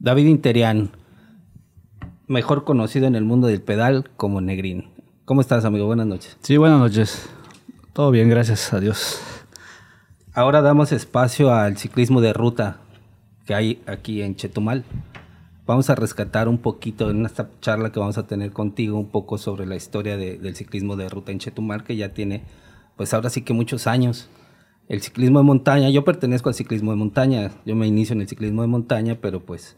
David Interian, mejor conocido en el mundo del pedal como Negrín. ¿Cómo estás, amigo? Buenas noches. Sí, buenas noches. Todo bien, gracias a Dios. Ahora damos espacio al ciclismo de ruta que hay aquí en Chetumal. Vamos a rescatar un poquito en esta charla que vamos a tener contigo un poco sobre la historia del ciclismo de ruta en Chetumal, que ya tiene, pues ahora sí que muchos años. El ciclismo de montaña, yo pertenezco al ciclismo de montaña, yo me inicio en el ciclismo de montaña, pero pues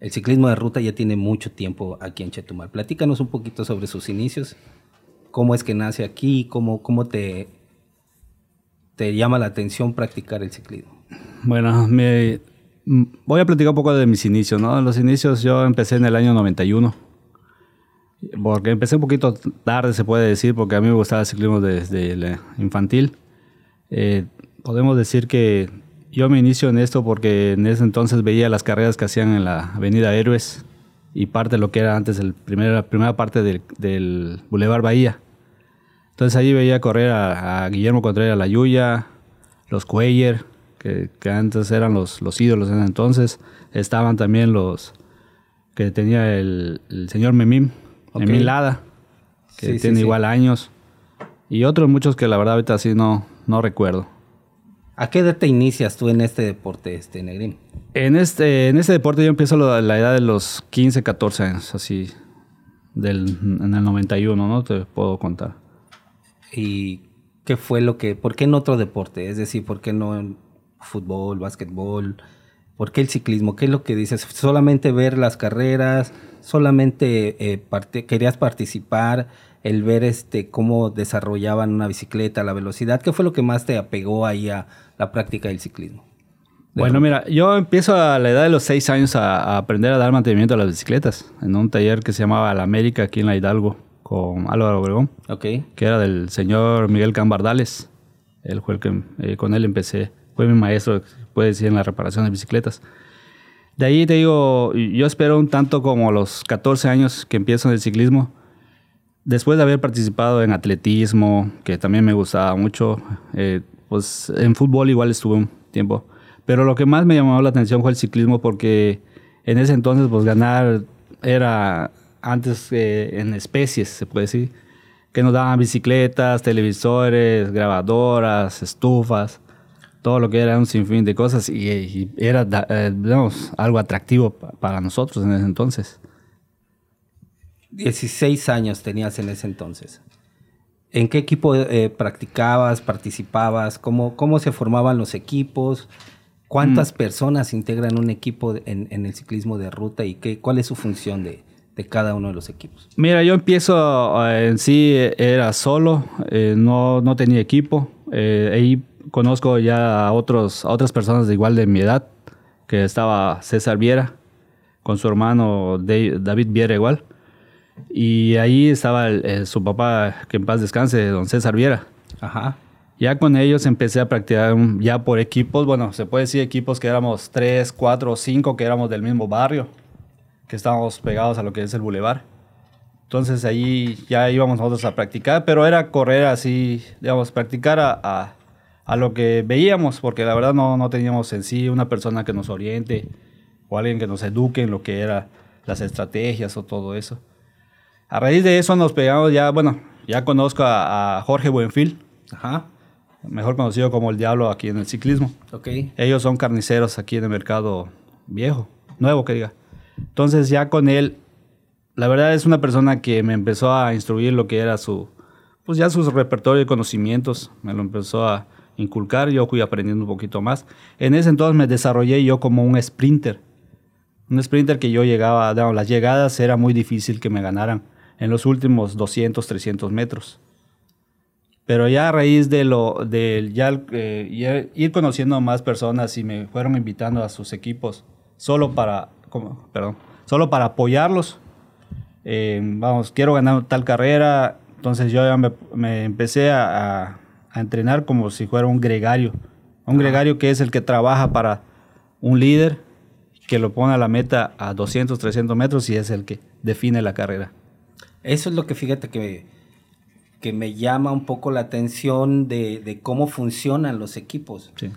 el ciclismo de ruta ya tiene mucho tiempo aquí en Chetumal. Platícanos un poquito sobre sus inicios, cómo es que nace aquí, cómo, cómo te, te llama la atención practicar el ciclismo. Bueno, me, voy a platicar un poco de mis inicios, ¿no? Los inicios yo empecé en el año 91, porque empecé un poquito tarde, se puede decir, porque a mí me gustaba el ciclismo desde el infantil. Eh, podemos decir que yo me inicio en esto porque en ese entonces veía las carreras que hacían en la Avenida Héroes y parte de lo que era antes el la primera parte del, del Boulevard Bahía. Entonces allí veía correr a, Guillermo Contreras La Yuya, los Cuellar, que, que, antes eran los, los ídolos en ese entonces. Estaban también los que tenía el, el señor Memim, okay. Lada, que tiene igual años. Y otros muchos que la verdad ahorita así no, no recuerdo. ¿A qué edad te inicias tú en este deporte, este Negrín? En este, en este deporte yo empiezo a la edad de los 15, 14 años, así, del, en el 91, ¿no? Te puedo contar. ¿Y qué fue lo que, por qué en otro deporte? Es decir, ¿por qué no en fútbol, básquetbol? ¿Por qué el ciclismo? ¿Qué es lo que dices? ¿Solamente ver las carreras? ¿Solamente eh, querías participar? el ver este cómo desarrollaban una bicicleta, la velocidad, ¿qué fue lo que más te apegó ahí a la práctica del ciclismo? bueno, mira, yo empiezo a la edad de los seis años a, aprender a dar mantenimiento a las bicicletas en un taller que se llamaba La América aquí en La Hidalgo con Álvaro Obregón, okay. que era del señor Miguel Cambardales. Él fue el que eh, con él empecé, fue mi maestro, puede decir, en la reparación de bicicletas. De ahí te digo, yo espero un tanto como los 14 años que empiezo en el ciclismo, después de haber participado en atletismo, que también me gustaba mucho, eh, pues en fútbol igual estuve un tiempo. Pero lo que más me llamó la atención fue el ciclismo porque en ese entonces pues ganar era antes en especies, se puede decir, que nos daban bicicletas, televisores, grabadoras, estufas, todo lo que era un sinfín de cosas y, era, eh, digamos, algo atractivo para nosotros en ese entonces. 16 años tenías en ese entonces. ¿En qué equipo eh, practicabas, participabas? ¿Cómo, ¿Cómo se formaban los equipos? ¿Cuántas mm. personas integran un equipo en, el ciclismo de ruta y qué, cuál es su función de, cada uno de los equipos? Mira, yo empiezo eh, en sí, era solo, eh, no, no, tenía equipo. ahí conozco ya a, otros, a otras personas de igual de mi edad, que estaba César Viera, con su hermano David Viera igual. Y ahí estaba su papá, que en paz descanse, don César Viera. Ajá. Ya con ellos empecé a practicar ya por equipos, bueno, se puede decir equipos que éramos tres, cuatro, cinco, que éramos del mismo barrio, que estábamos pegados a lo que es el bulevar. Entonces ahí ya íbamos nosotros a practicar, pero era correr así, digamos, practicar a, a, lo que veíamos, porque la verdad no, no teníamos en sí una persona que nos oriente o alguien que nos eduque en lo que era las estrategias o todo eso. A raíz de eso nos pegamos ya, bueno, ya conozco a, Jorge Buenfil, Ajá. mejor conocido como el Diablo aquí en el ciclismo. Ok. Ellos son carniceros aquí en el mercado viejo, nuevo que diga. Entonces ya con él, la verdad es una persona que me empezó a instruir lo que era su, pues ya su repertorio de conocimientos, me lo empezó a inculcar, yo fui aprendiendo un poquito más. En ese entonces me desarrollé yo como un sprinter. Un sprinter que yo llegaba, las llegadas era muy difícil que me ganaran en los últimos 200, 300 metros. Pero ya a raíz de lo de ya eh, ir conociendo a más personas y me fueron invitando a sus equipos solo para, como, perdón, solo para apoyarlos. Eh, vamos, quiero ganar tal carrera. Entonces yo ya me, empecé a, a, entrenar como si fuera un gregario. Un gregario que es el que trabaja para un líder que lo pone a la meta a 200, 300 metros y es el que define la carrera. Eso es lo que fíjate que, que me llama un poco la atención de, cómo funcionan los equipos. Sí.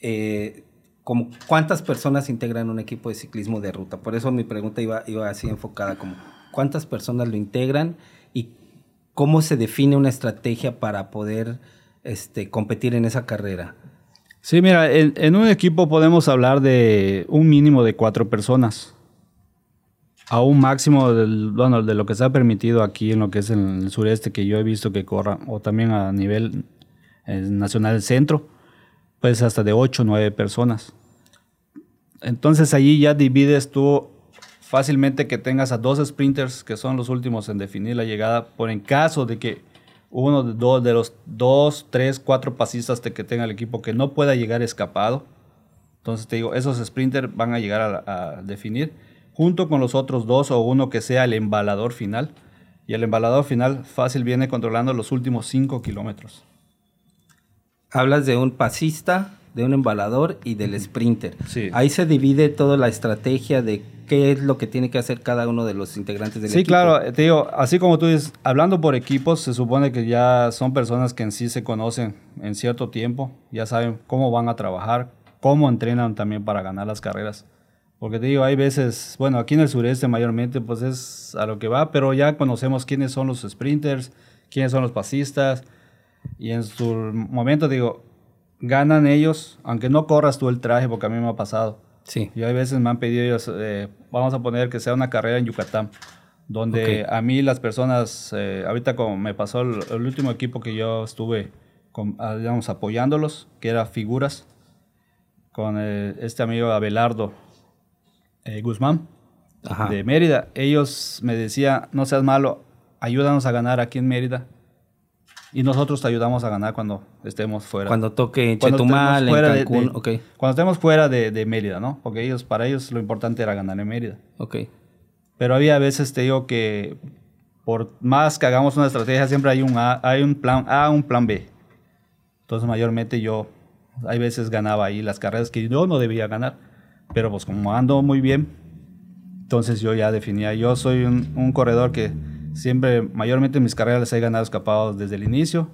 Eh, como cuántas personas integran un equipo de ciclismo de ruta. Por eso mi pregunta iba, iba así enfocada como cuántas personas lo integran y cómo se define una estrategia para poder este, competir en esa carrera. Sí, mira, en, un equipo podemos hablar de un mínimo de cuatro personas. A un máximo del, bueno, de lo que se ha permitido aquí en lo que es el sureste que yo he visto que corra, o también a nivel eh, nacional centro, pues hasta de ocho o nueve personas. Entonces allí ya divides tú fácilmente que tengas a dos sprinters que son los últimos en definir la llegada, por en caso de que uno de, dos, de los dos, tres, cuatro pasistas de que tenga el equipo que no pueda llegar escapado. Entonces te digo, esos sprinters van a llegar a, definir junto con los otros dos o uno que sea el embalador final. Y el embalador final fácil viene controlando los últimos cinco kilómetros. Hablas de un pasista, de un embalador y del sprinter. Ahí se divide toda la estrategia de qué es lo que tiene que hacer cada uno de los integrantes del equipo. Sí, claro, te digo, así como tú dices, hablando por equipos, se supone que ya son personas que en sí se conocen en cierto tiempo, ya saben cómo van a trabajar, cómo entrenan también para ganar las carreras. Porque te digo, hay veces, bueno, aquí en el sureste mayormente pues es a lo que va, pero ya conocemos quiénes son los sprinters, quiénes son los pasistas, y en su momento digo, ganan ellos, aunque no corras tú el traje, porque a mí me ha pasado Sí. Y hay veces me han pedido ellos, eh, vamos a poner que sea una carrera en Yucatán, donde a mí las personas, eh, ahorita como me pasó el, último equipo que yo estuve, con, ah, digamos, apoyándolos, que era Figuras, con eh, este amigo Abelardo Guzmán de Mérida. Ellos me decían, no seas malo, ayúdanos a ganar aquí en Mérida y nosotros te ayudamos a ganar cuando estemos fuera. Cuando toque Chetumal, en Cancún, Cuando estemos fuera de, Mérida, ¿no? Porque ellos, para ellos lo importante era ganar en Mérida. Ok. Pero había veces, te digo, que por más que hagamos una estrategia, siempre hay un, hay un plan A, un plan B. Entonces, mayormente yo, hay veces ganaba ahí las carreras que yo no debía ganar. Pero pues como ando muy bien, entonces yo ya definía, yo soy un corredor que Siempre, mayormente en mis carreras les he ganado escapados desde el inicio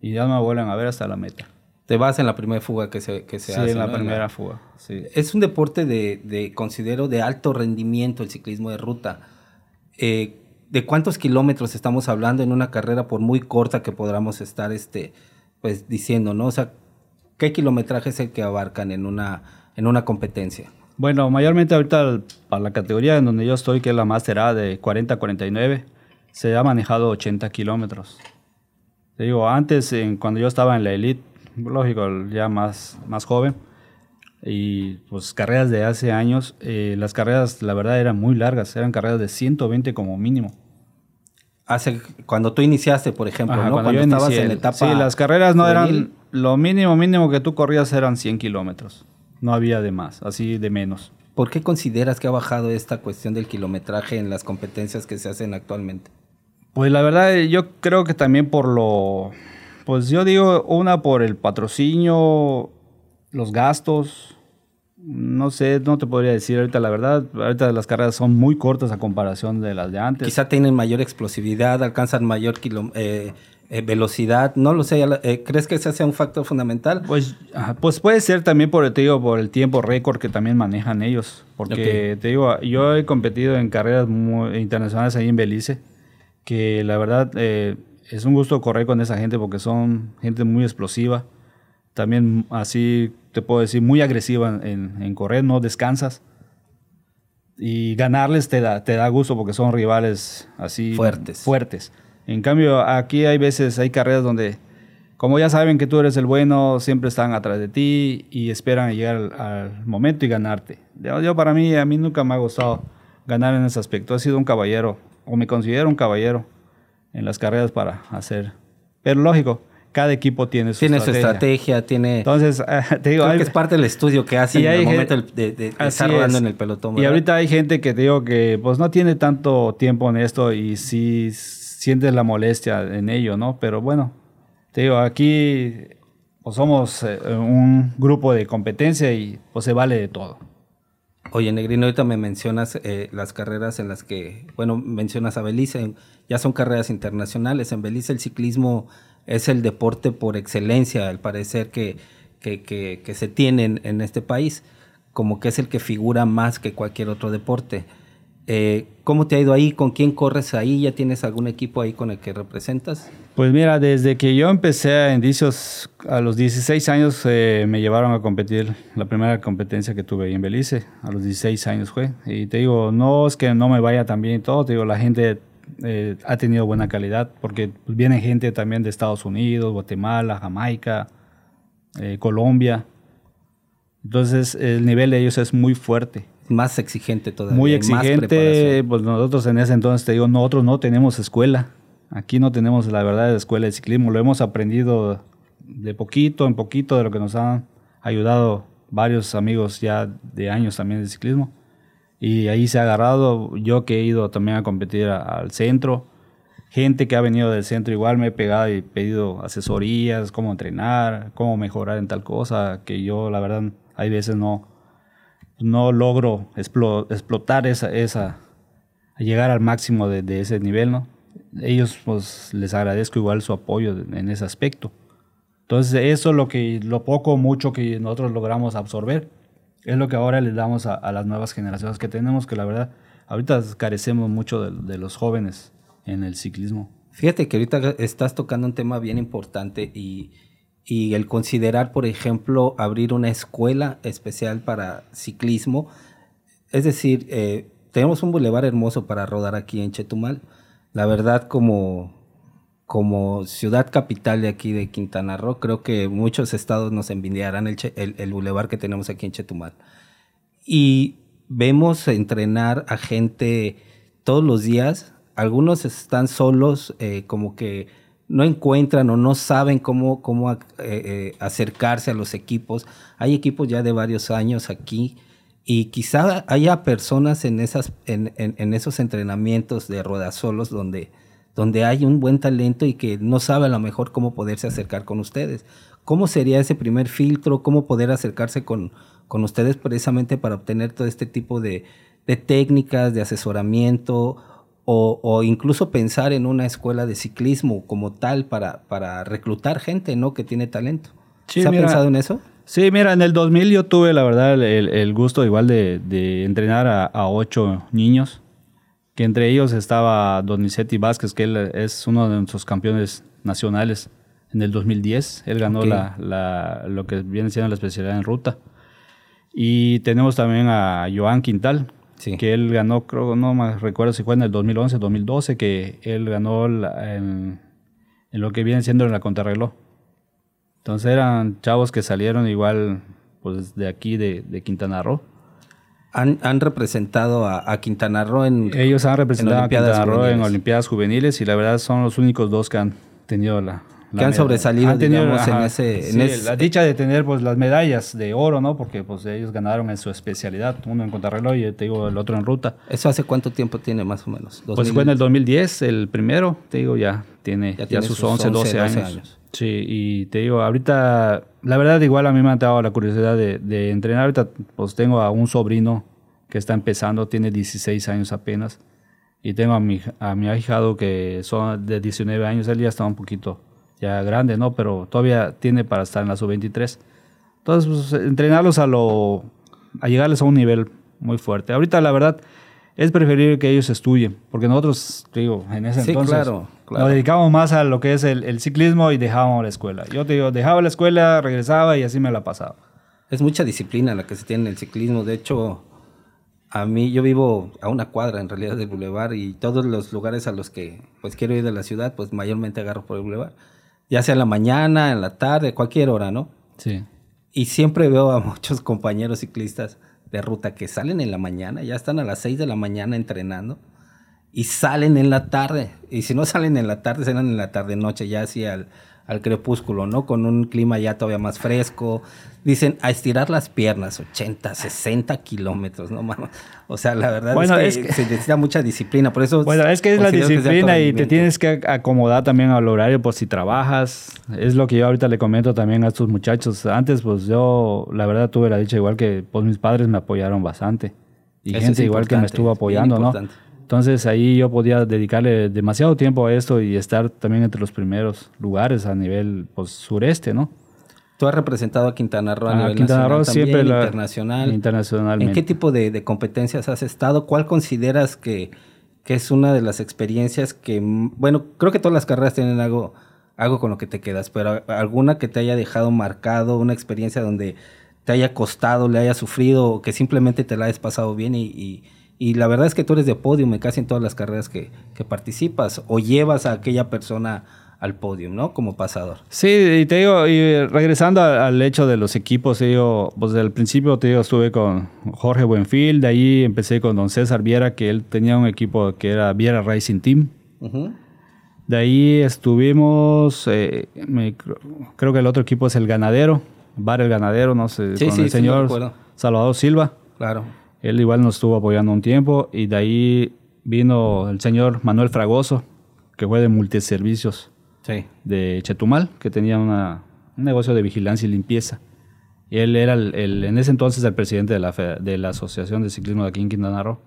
y ya no me vuelven a ver hasta la meta. Te vas en la primera fuga que se, que se hace. Sí, en la primera fuga. Sí. Es un deporte de, de, considero, de alto rendimiento el ciclismo de ruta. Eh, ¿De cuántos kilómetros estamos hablando en una carrera, por muy corta que podamos estar este, pues, diciendo, ¿no? O sea, ¿qué kilometraje es el que abarcan en una, en una competencia? Bueno, mayormente ahorita para la categoría en donde yo estoy, que es la Master A de 40-49, se ha manejado 80 kilómetros. Te digo, antes, en, cuando yo estaba en la elite, lógico, ya más, más joven, y pues carreras de hace años, eh, las carreras, la verdad, eran muy largas, eran carreras de 120 como mínimo. Hace, cuando tú iniciaste, por ejemplo, ¿no? cuando, yo estabas en la etapa. Sí, las carreras no eran. Lo mínimo, mínimo que tú corrías eran 100 kilómetros. No había de más, así de menos. ¿Por qué consideras que ha bajado esta cuestión del kilometraje en las competencias que se hacen actualmente? Pues la verdad, yo creo que también por lo. Pues yo digo, una por el patrocinio, los gastos. No sé, no te podría decir ahorita la verdad. Ahorita las carreras son muy cortas a comparación de las de antes. Quizá tienen mayor explosividad, alcanzan mayor eh, eh, velocidad. No lo sé. Eh, ¿Crees que ese sea un factor fundamental? Pues, pues puede ser también por, te digo, por el tiempo récord que también manejan ellos. Porque te digo, yo he competido en carreras internacionales ahí en Belice que la verdad eh, es un gusto correr con esa gente porque son gente muy explosiva. También así te puedo decir, muy agresiva en, correr, no descansas. Y ganarles te da, te da gusto porque son rivales así fuertes. fuertes. En cambio, aquí hay veces, hay carreras donde, como ya saben que tú eres el bueno, siempre están atrás de ti y esperan llegar al, momento y ganarte. yo, para mí, a mí nunca me ha gustado ganar en ese aspecto. He sido un caballero o me considero un caballero en las carreras para hacer. Pero lógico, cada equipo tiene su tiene estrategia. su estrategia, tiene. Entonces, te digo, que es parte del estudio que hace en el momento de, estar rodando en el pelotón. Y ahorita hay gente que te digo que pues no tiene tanto tiempo en esto y sí siente la molestia en ello, ¿no? Pero bueno, te digo, aquí pues somos eh, un grupo de competencia y pues se vale de todo. Oye, Negrino, ahorita me mencionas eh, las carreras en las que, bueno, mencionas a Belice, ya son carreras internacionales. En Belice el ciclismo es el deporte por excelencia, al parecer que, que, que, se tienen en este país, como que es el que figura más que cualquier otro deporte. Eh, ¿Cómo te ha ido ahí? ¿Con quién corres ahí? ¿Ya tienes algún equipo ahí con el que representas? Pues mira, desde que yo empecé a indicios, a los 16 años eh, me llevaron a competir. La primera competencia que tuve ahí en Belice, a los 16 años fue. Y te digo, no es que no me vaya tan bien y todo, te digo, la gente eh, ha tenido buena calidad, porque viene gente también de Estados Unidos, Guatemala, Jamaica, Colombia. Entonces el nivel de ellos es muy fuerte más exigente todavía. Muy exigente, pues nosotros en ese entonces, te digo, nosotros no tenemos escuela. Aquí no tenemos la verdad de escuela de ciclismo. Lo hemos aprendido de poquito en poquito de lo que nos han ayudado varios amigos ya de años también de ciclismo. Y ahí se ha agarrado. Yo que he ido también a competir al centro. Gente que ha venido del centro igual me he pegado y pedido asesorías, cómo entrenar, cómo mejorar en tal cosa, que yo la verdad hay veces no, no logro explotar esa, esa, llegar al máximo de, ese nivel, ¿no? Ellos, pues, les agradezco igual su apoyo en ese aspecto. Entonces, eso es lo que, lo poco o mucho que nosotros logramos absorber, es lo que ahora les damos a, las nuevas generaciones que tenemos, que la verdad, ahorita carecemos mucho de, de los jóvenes en el ciclismo. Fíjate que ahorita estás tocando un tema bien importante y, y el considerar, por ejemplo, abrir una escuela especial para ciclismo. Es decir, eh, tenemos un bulevar hermoso para rodar aquí en Chetumal. La verdad, como, como ciudad capital de aquí de Quintana Roo, creo que muchos estados nos envidiarán el, el, bulevar que tenemos aquí en Chetumal. Y vemos entrenar a gente todos los días. Algunos están solos, eh, como que no encuentran o no saben cómo, cómo eh, eh, acercarse a los equipos. Hay equipos ya de varios años aquí y quizá haya personas en, esas, en, en, esos entrenamientos de solos donde, donde hay un buen talento y que no sabe a lo mejor cómo poderse acercar con ustedes. ¿Cómo sería ese primer filtro? ¿Cómo poder acercarse con, con ustedes precisamente para obtener todo este tipo de, de técnicas, de asesoramiento? o, incluso pensar en una escuela de ciclismo como tal para, para reclutar gente ¿no? que tiene talento. ¿Se ha pensado en eso? Sí, mira, en el 2000 yo tuve la verdad el, gusto igual de, entrenar a, ocho niños, que entre ellos estaba Donizetti Vázquez, que él es uno de nuestros campeones nacionales en el 2010. Él ganó la, lo que viene siendo la especialidad en ruta. Y tenemos también a Joan Quintal, que él ganó, creo, no me recuerdo si fue en el 2011, 2012, que él ganó en, lo que viene siendo en la contrarreloj. Entonces eran chavos que salieron igual pues de aquí, de, Quintana Roo. Han, representado a, Quintana Roo en Ellos han representado a Quintana Roo en Olimpiadas Juveniles y la verdad son los únicos dos que han tenido la, que han sobresalido, digamos, en ese... La dicha de tener pues las medallas de oro, ¿no? Porque pues ellos ganaron en su especialidad, uno en contrarreloj y te digo el otro en ruta. ¿Eso hace cuánto tiempo tiene más o menos? Pues fue en el 2010, el primero, te digo, ya tiene ya, sus, 11, 12, años. Sí, y te digo, ahorita, la verdad igual a mí me ha dado la curiosidad de, entrenar. Ahorita pues tengo a un sobrino que está empezando, tiene 16 años apenas. Y tengo a mi, a mi ahijado que son de 19 años, él ya está un poquito ya grande, ¿no? Pero todavía tiene para estar en la sub-23. Entonces, pues, entrenarlos a lo a llegarles a un nivel muy fuerte. Ahorita la verdad es preferible que ellos estudien, porque nosotros, digo, en ese entonces claro, nos dedicamos más a lo que es el, ciclismo y dejábamos la escuela. Yo te digo, dejaba la escuela, regresaba y así me la pasaba. Es mucha disciplina la que se tiene en el ciclismo. De hecho, a mí yo vivo a una cuadra en realidad del bulevar y todos los lugares a los que pues quiero ir de la ciudad, pues mayormente agarro por el bulevar ya sea en la mañana, en la tarde, cualquier hora, ¿no? Sí. Y siempre veo a muchos compañeros ciclistas de ruta que salen en la mañana, ya están a las 6 de la mañana entrenando y salen en la tarde. Y si no salen en la tarde, salen en la tarde noche, ya hacia al, al crepúsculo, ¿no? Con un clima ya todavía más fresco. Dicen a estirar las piernas, 80, 60 kilómetros, ¿no, mano? O sea, la verdad es, que se necesita mucha disciplina, por eso... Bueno, es que es la disciplina y te tienes que acomodar también al horario por si trabajas. Es lo que yo ahorita le comento también a estos muchachos. Antes, pues yo, la verdad, tuve la dicha igual que pues mis padres me apoyaron bastante. Y gente igual que me estuvo apoyando, ¿no? Entonces ahí yo podía dedicarle demasiado tiempo a esto y estar también entre los primeros lugares a nivel pues, sureste, ¿no? Tú has representado a Quintana Roo a, A nivel Quintana nacional Roo también, siempre la- internacional. internacionalmente. ¿En qué tipo de, de competencias has estado? ¿Cuál consideras que, que es una de las experiencias que, bueno, creo que todas las carreras tienen algo, algo con lo que te quedas, pero alguna que te haya dejado marcado, una experiencia donde te haya costado, le haya sufrido, o que simplemente te la hayas pasado bien y, y- y la verdad es que tú eres de podium en casi en todas las carreras que, que participas o llevas a aquella persona al podium, ¿no? Como pasador. Sí, y te digo, y regresando al hecho de los equipos, te digo, pues del principio te digo, estuve con Jorge Buenfil, de ahí empecé con don César Viera, que él tenía un equipo que era Viera Racing Team. De ahí estuvimos, eh, me- creo que el otro equipo es el Ganadero, Bar el Ganadero, no sé, Sí, con sí, el sí, señor acuerdo. Salvador Silva. Claro. Él igual nos estuvo apoyando un tiempo y de ahí vino el señor Manuel Fragoso, que fue de multiservicios Sí. de Chetumal, que tenía una- un negocio de vigilancia y limpieza. Y él era el, el- en ese entonces el presidente de la, de la Asociación de Ciclismo de aquí en Quintana Roo.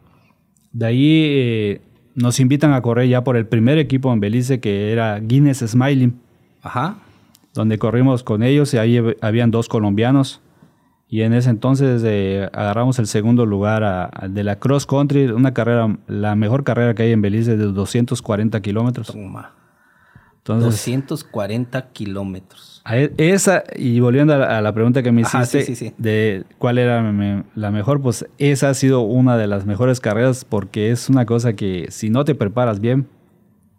De ahí eh, nos invitan a correr ya por el primer equipo en Belice, que era Guinness Smiling, Ajá. donde corrimos con ellos y ahí hab- habían dos colombianos. Y en ese entonces eh, agarramos el segundo lugar a- a- de la cross country, una carrera, la mejor carrera que hay en Belice de 240 kilómetros. Toma. Entonces, 240 kilómetros. E- Esa, y volviendo a la, a la pregunta que me Ajá, hiciste sí, sí, sí. de cuál era me- la mejor, pues esa ha sido una de las mejores carreras porque es una cosa que si no te preparas bien,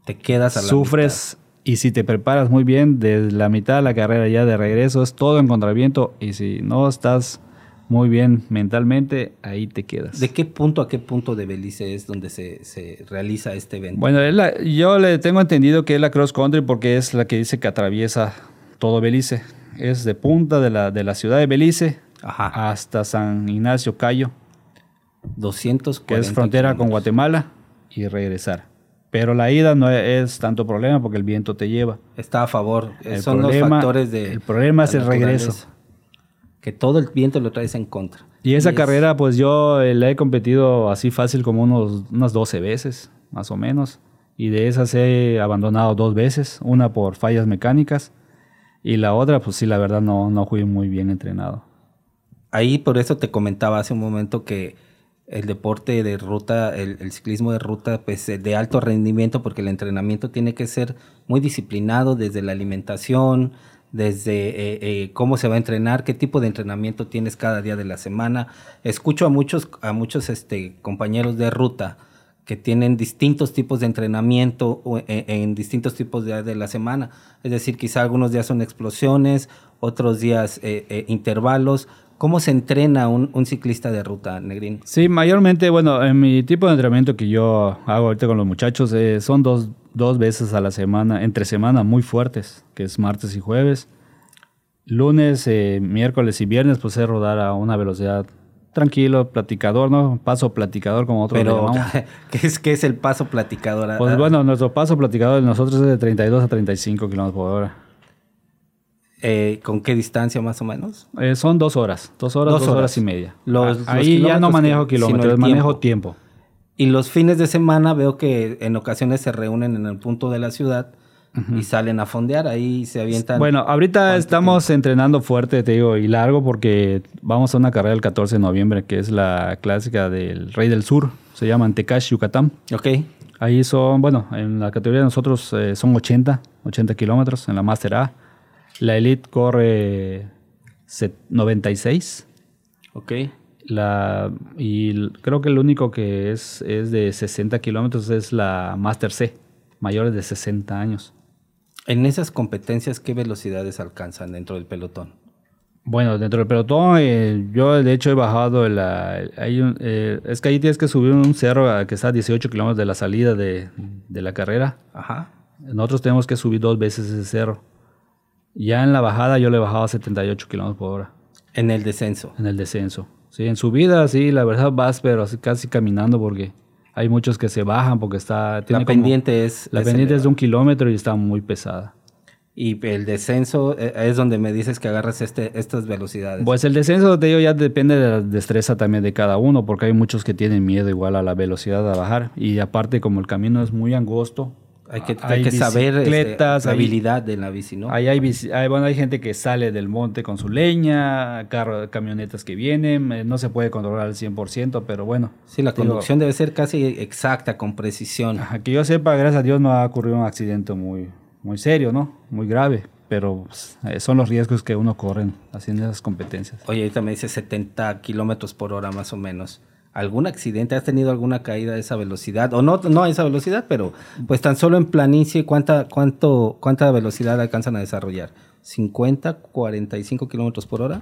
Te quedas a la sufres y si te preparas muy bien, desde la mitad de la carrera ya de regreso es todo en contraviento y si no estás muy bien mentalmente, ahí te quedas. ¿De qué punto a qué punto de Belice es donde se, se realiza este evento? Bueno, la- yo le tengo entendido que es la cross country porque es la que dice que atraviesa todo Belice. Es de punta de la, de la ciudad de Belice Ajá. hasta San Ignacio Cayo, 240 que es frontera con. Guatemala, y regresar. Pero la ida no es tanto problema porque el viento te lleva. Está a favor. El Son problema- los factores de. el problema es el regreso. Que todo el viento lo traes en contra. Y esa es- carrera, pues yo eh, la he competido así fácil como unos, unas 12 veces, más o menos. Y de esas he abandonado dos veces, una por fallas mecánicas y la otra, pues sí, la verdad no, no fui muy bien entrenado. Ahí por eso te comentaba hace un momento que el deporte de ruta, el, ciclismo de ruta, pues eh, de alto rendimiento, porque el entrenamiento tiene que ser muy disciplinado desde la alimentación, desde eh, eh, cómo se va a entrenar, qué tipo de entrenamiento tienes cada día de la semana. Escucho a muchos, a muchos este, compañeros de ruta que tienen distintos tipos de entrenamiento en, distintos tipos de días de la semana. Es decir, quizá algunos días son explosiones, otros días intervalos. ¿Cómo se entrena un, un ciclista de ruta, Negrín? Sí, mayormente, bueno, en mi tipo de entrenamiento que yo hago ahorita con los muchachos eh, son dos, dos veces a la semana, entre semana muy fuertes, que es martes y jueves. Lunes, eh, miércoles y viernes, pues es rodar a una velocidad tranquilo, platicador, ¿no? Paso platicador como otros Pero. ¿qué es, ¿qué es el paso platicador? Ah, Pues bueno, nuestro paso platicador de nosotros es de 32 a 35 kilómetros por hora. Eh, ¿Con qué distancia más o menos? Eh, son dos horas, dos horas, Dos dos, horas. horas. y media. Los- Ah, los Ahí ya no manejo kilómetros, manejo tiempo. Y los fines de semana veo que en ocasiones se reúnen en el punto de la ciudad y salen a fondear, ahí se avientan. Bueno, ahorita ¿Cuánto estamos entrenando fuerte, te digo, y largo porque vamos a una carrera el 14 de noviembre, que es la clásica del Rey del Sur, se llama Antecash, Yucatán. Ok, Ahí son, bueno, en la categoría de nosotros eh, son 80, 80 kilómetros en la Master A. La Elite corre set- 96. ok. La, y creo que el único que es, es de 60 kilómetros es la Master C, mayores de 60 años. En esas competencias, ¿qué velocidades alcanzan dentro del pelotón? Bueno, dentro del pelotón, eh, yo de hecho he bajado la... hay un- eh, es que ahí tienes que subir un cerro que está a 18 kilómetros de la salida de, de la carrera. Ajá. Nosotros tenemos que subir dos veces ese cerro. Ya en la bajada yo le he bajado a 78 kilómetros por hora En el descenso. en el descenso. Sí, en subida, sí, la verdad vas, pero casi caminando porque hay muchos que se bajan porque está... La tiene como- pendiente es. La es pendiente es de un kilómetro y está muy pesada. Y el descenso eh, es donde me dices que agarras este, estas velocidades. Pues el descenso, te digo, ya depende de la destreza también de cada uno, porque hay muchos que tienen miedo igual a la velocidad a bajar. Y aparte, como el camino es muy angosto, Hay que, hay que saber este, la habilidad de la bici, ¿no? Ahí hay, bueno, hay gente que sale del monte con su leña, carro, camionetas que vienen, eh, no se puede controlar al 100%, pero bueno. Sí, la conducción debe ser casi exacta, con precisión. que yo sepa, gracias a Dios no ha ocurrido un accidente muy, muy serio, ¿no? Muy grave, pero pues, eh, son los riesgos que uno corre haciendo esas competencias. Oye, ahorita me dice 70 kilómetros por hora más o menos algún accidente? ¿Has tenido alguna caída a esa velocidad? O no, no a esa velocidad, pero pues tan solo en planicie, ¿cuánta, cuánto, cuánta velocidad alcanzan a desarrollar? ¿50, 45 kilómetros por hora?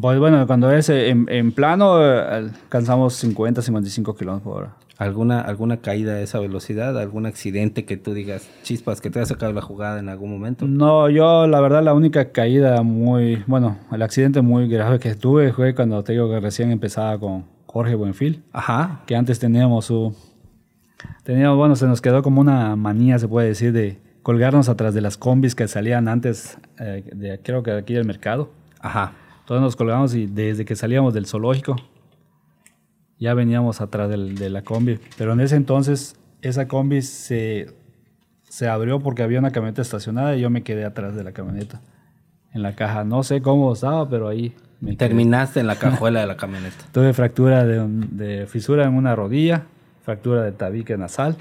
Pues bueno, cuando es en, plano alcanzamos 50, 55 kilómetros por hora. ¿Alguna, ¿Alguna caída a esa velocidad? ¿Algún accidente que tú digas, chispas, que te haya sacado la jugada en algún momento? No, yo la verdad la única caída muy, bueno, el accidente muy grave que tuve fue cuando te digo que recién empezaba con, Jorge Buenfil. Ajá. Que antes teníamos su. Teníamos, bueno, se nos quedó como una manía, se puede decir, de colgarnos atrás de las combis que salían antes, eh, de, creo que de aquí del mercado. Ajá. Todos nos colgamos y desde que salíamos del zoológico ya veníamos atrás de la combi. Pero en ese entonces esa combi se, se abrió porque había una camioneta estacionada y yo me quedé atrás de la camioneta. En la caja. No sé cómo estaba, pero ahí Terminaste en la cajuela de la camioneta. Tuve fractura de, fisura en una rodilla, fractura de tabique nasal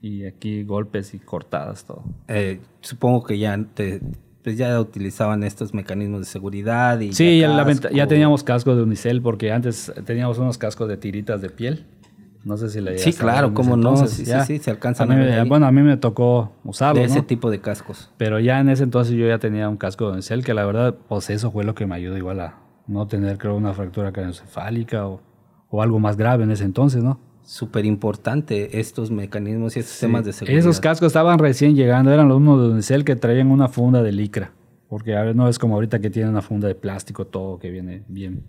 y aquí golpes y cortadas todo. Eh, supongo que ya te, pues ya utilizaban estos mecanismos de seguridad y sí, ya, ya, teníamos cascos de unicel porque antes teníamos unos cascos de tiritas de piel. No sé si le Sí, claro, cómo no. sí, sí, sí, se alcanzan a, Bueno, a mí me tocó usarlo. De ese tipo de cascos. Pero ya en ese entonces yo ya tenía un casco de Unicel, que la verdad, pues eso fue lo que me ayudó igual a no tener, creo, una fractura craneoencefálica o, o algo más grave en ese entonces, ¿no? Súper importante estos mecanismos y estos temas de seguridad. Esos cascos estaban recién llegando, eran los unos de Unicel que traían una funda de licra. Porque a ver, no es como ahorita que tienen una funda de plástico, todo que viene bien.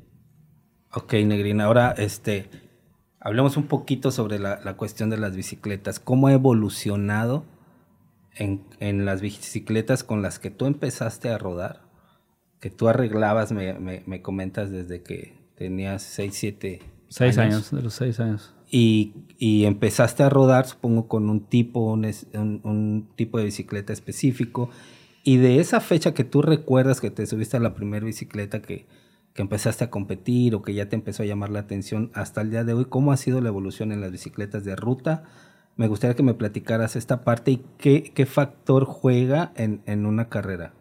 Ok, Negrina. Ahora, este, Hablemos un poquito sobre la, cuestión de las bicicletas. ¿Cómo ha evolucionado en, las bicicletas con las que tú empezaste a rodar? Que tú arreglabas, me, comentas desde que tenías 6, 7 6 años. de los 6 años. Y, empezaste a rodar, supongo, con un tipo, un, tipo de bicicleta específico. Y de esa fecha que tú recuerdas que te subiste a la primera bicicleta que, que empezaste a competir o que ya te empezó a llamar la atención hasta el día de hoy, ¿cómo ha sido la evolución en las bicicletas de ruta? Me gustaría que me platicaras esta parte y qué, qué factor juega en, en, una carrera.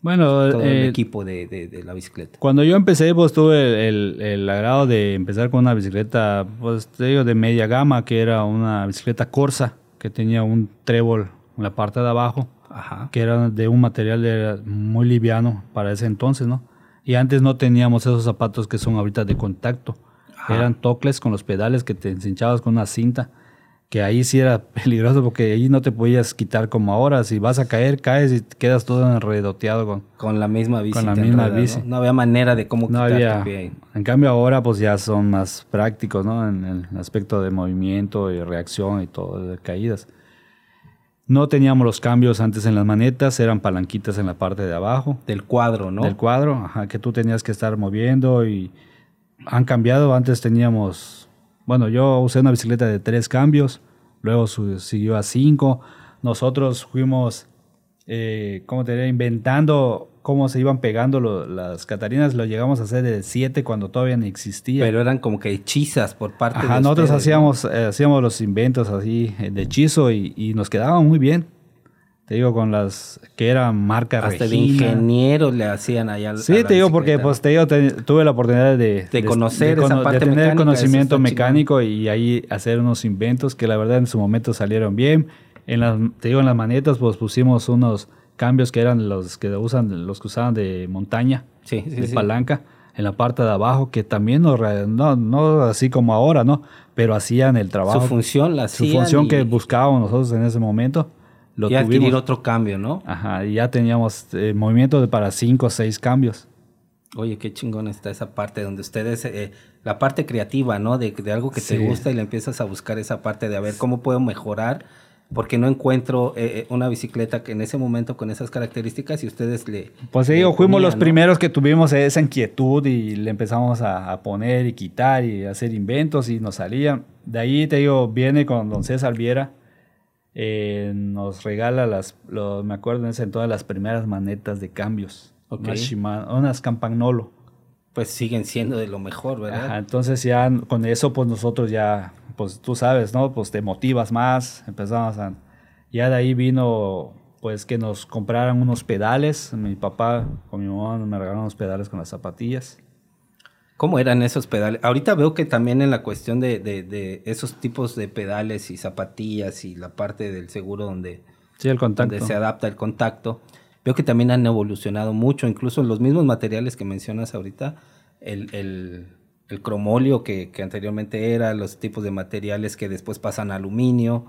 Bueno, todo el eh, equipo de, de, la bicicleta. Cuando yo empecé, pues tuve el, el, agrado de empezar con una bicicleta, pues te digo, de media gama, que era una bicicleta Corsa, que tenía un trébol en la parte de abajo, que era de un material muy liviano para ese entonces, ¿no? Y antes no teníamos esos zapatos que son ahorita de contacto. Eran tocles con los pedales que te encinchabas con una cinta. Que ahí sí era peligroso porque ahí no te podías quitar como ahora. Si vas a caer, caes y quedas todo enredoteado con, con la misma bici. Con la misma bici. ¿no? había manera de cómo no había, En cambio ahora pues ya son más prácticos, ¿no? En el aspecto de movimiento y reacción y todo, de caídas. No teníamos los cambios antes en las manetas, eran palanquitas en la parte de abajo. Del cuadro, ¿no? Del cuadro, ajá, que tú tenías que estar moviendo y han cambiado. Antes teníamos, bueno, yo usé una bicicleta de tres cambios, luego siguió a cinco. Nosotros fuimos, eh, ¿cómo te diría? Inventando cómo se iban pegando las Catarinas, lo llegamos a hacer de 7 cuando todavía no existía. Pero eran como que hechizas por parte Ajá, de nosotros hacíamos, eh, hacíamos los inventos así eh, de hechizo y, nos quedaban muy bien. Te digo, con las que eran marca Hasta de ingenieros le hacían allá. Sí, te digo, porque pues te digo, tuve la oportunidad de, de, conocer de, esa parte de tener conocimiento mecánico y ahí hacer unos inventos que la verdad en su momento salieron bien. En las, te digo, en las manetas pues pusimos unos cambios que eran los que usan los que usaban de montaña, de palanca, en la parte de abajo, que también no, no, así como ahora, ¿no? Pero hacían el trabajo. Su función la Su función que buscábamos nosotros en ese momento. Lo y adquirir otro cambio, ¿no? Ajá, y ya teníamos eh, movimiento de para cinco o seis cambios. Oye, qué chingón está esa parte donde ustedes, eh, la parte creativa, ¿no? De, de algo que te gusta y le empiezas a buscar esa parte de a ver cómo puedo mejorar porque no encuentro eh, eh, una bicicleta que en ese momento con esas características y ustedes le... Pues sí, fuimos los primeros que tuvimos esa inquietud y le empezamos a, poner y quitar y hacer inventos y nos salían. De ahí, te digo, viene con don César Viera, eh, nos regala las, me acuerdo en ese entonces, las primeras manetas de cambios. Ok. Unas, Shimano- unas Campagnolo. Pues siguen siendo de lo mejor, ¿verdad? Ajá, entonces ya con eso, pues nosotros ya, pues tú sabes, ¿no? Pues te motivas más, empezamos a... Ya de ahí vino, pues que nos compraran unos pedales. Mi papá con mi mamá me regalaron unos pedales con las zapatillas. ¿Cómo eran esos pedales? Ahorita veo que también en la cuestión de, de- de esos tipos de pedales y zapatillas y la parte del seguro donde, Sí, el contacto. donde se adapta el contacto, veo que también han evolucionado mucho, incluso los mismos materiales que mencionas ahorita, el, el, el cromolio que, que anteriormente era, los tipos de materiales que después pasan a aluminio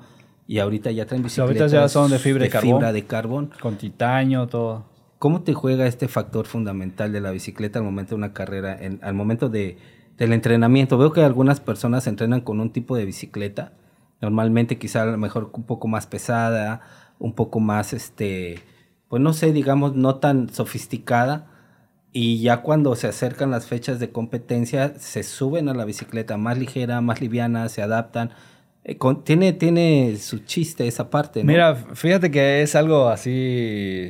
y ahorita ya traen Sí, ahorita bicicletas ya son de fibra de carbón. fibra de carbón. Con titanio, todo. ¿Cómo te juega este factor fundamental de la bicicleta al momento de una carrera, en- al momento de, del entrenamiento? Veo que algunas personas entrenan con un tipo de bicicleta, normalmente quizá a lo mejor un poco más pesada, un poco más, este, pues no sé, digamos, no tan sofisticada, y ya cuando se acercan las fechas de competencia, se suben a la bicicleta más ligera, más liviana, se adaptan. Eh, con- tiene, tiene su chiste esa parte, ¿no? Mira, fíjate que es algo así,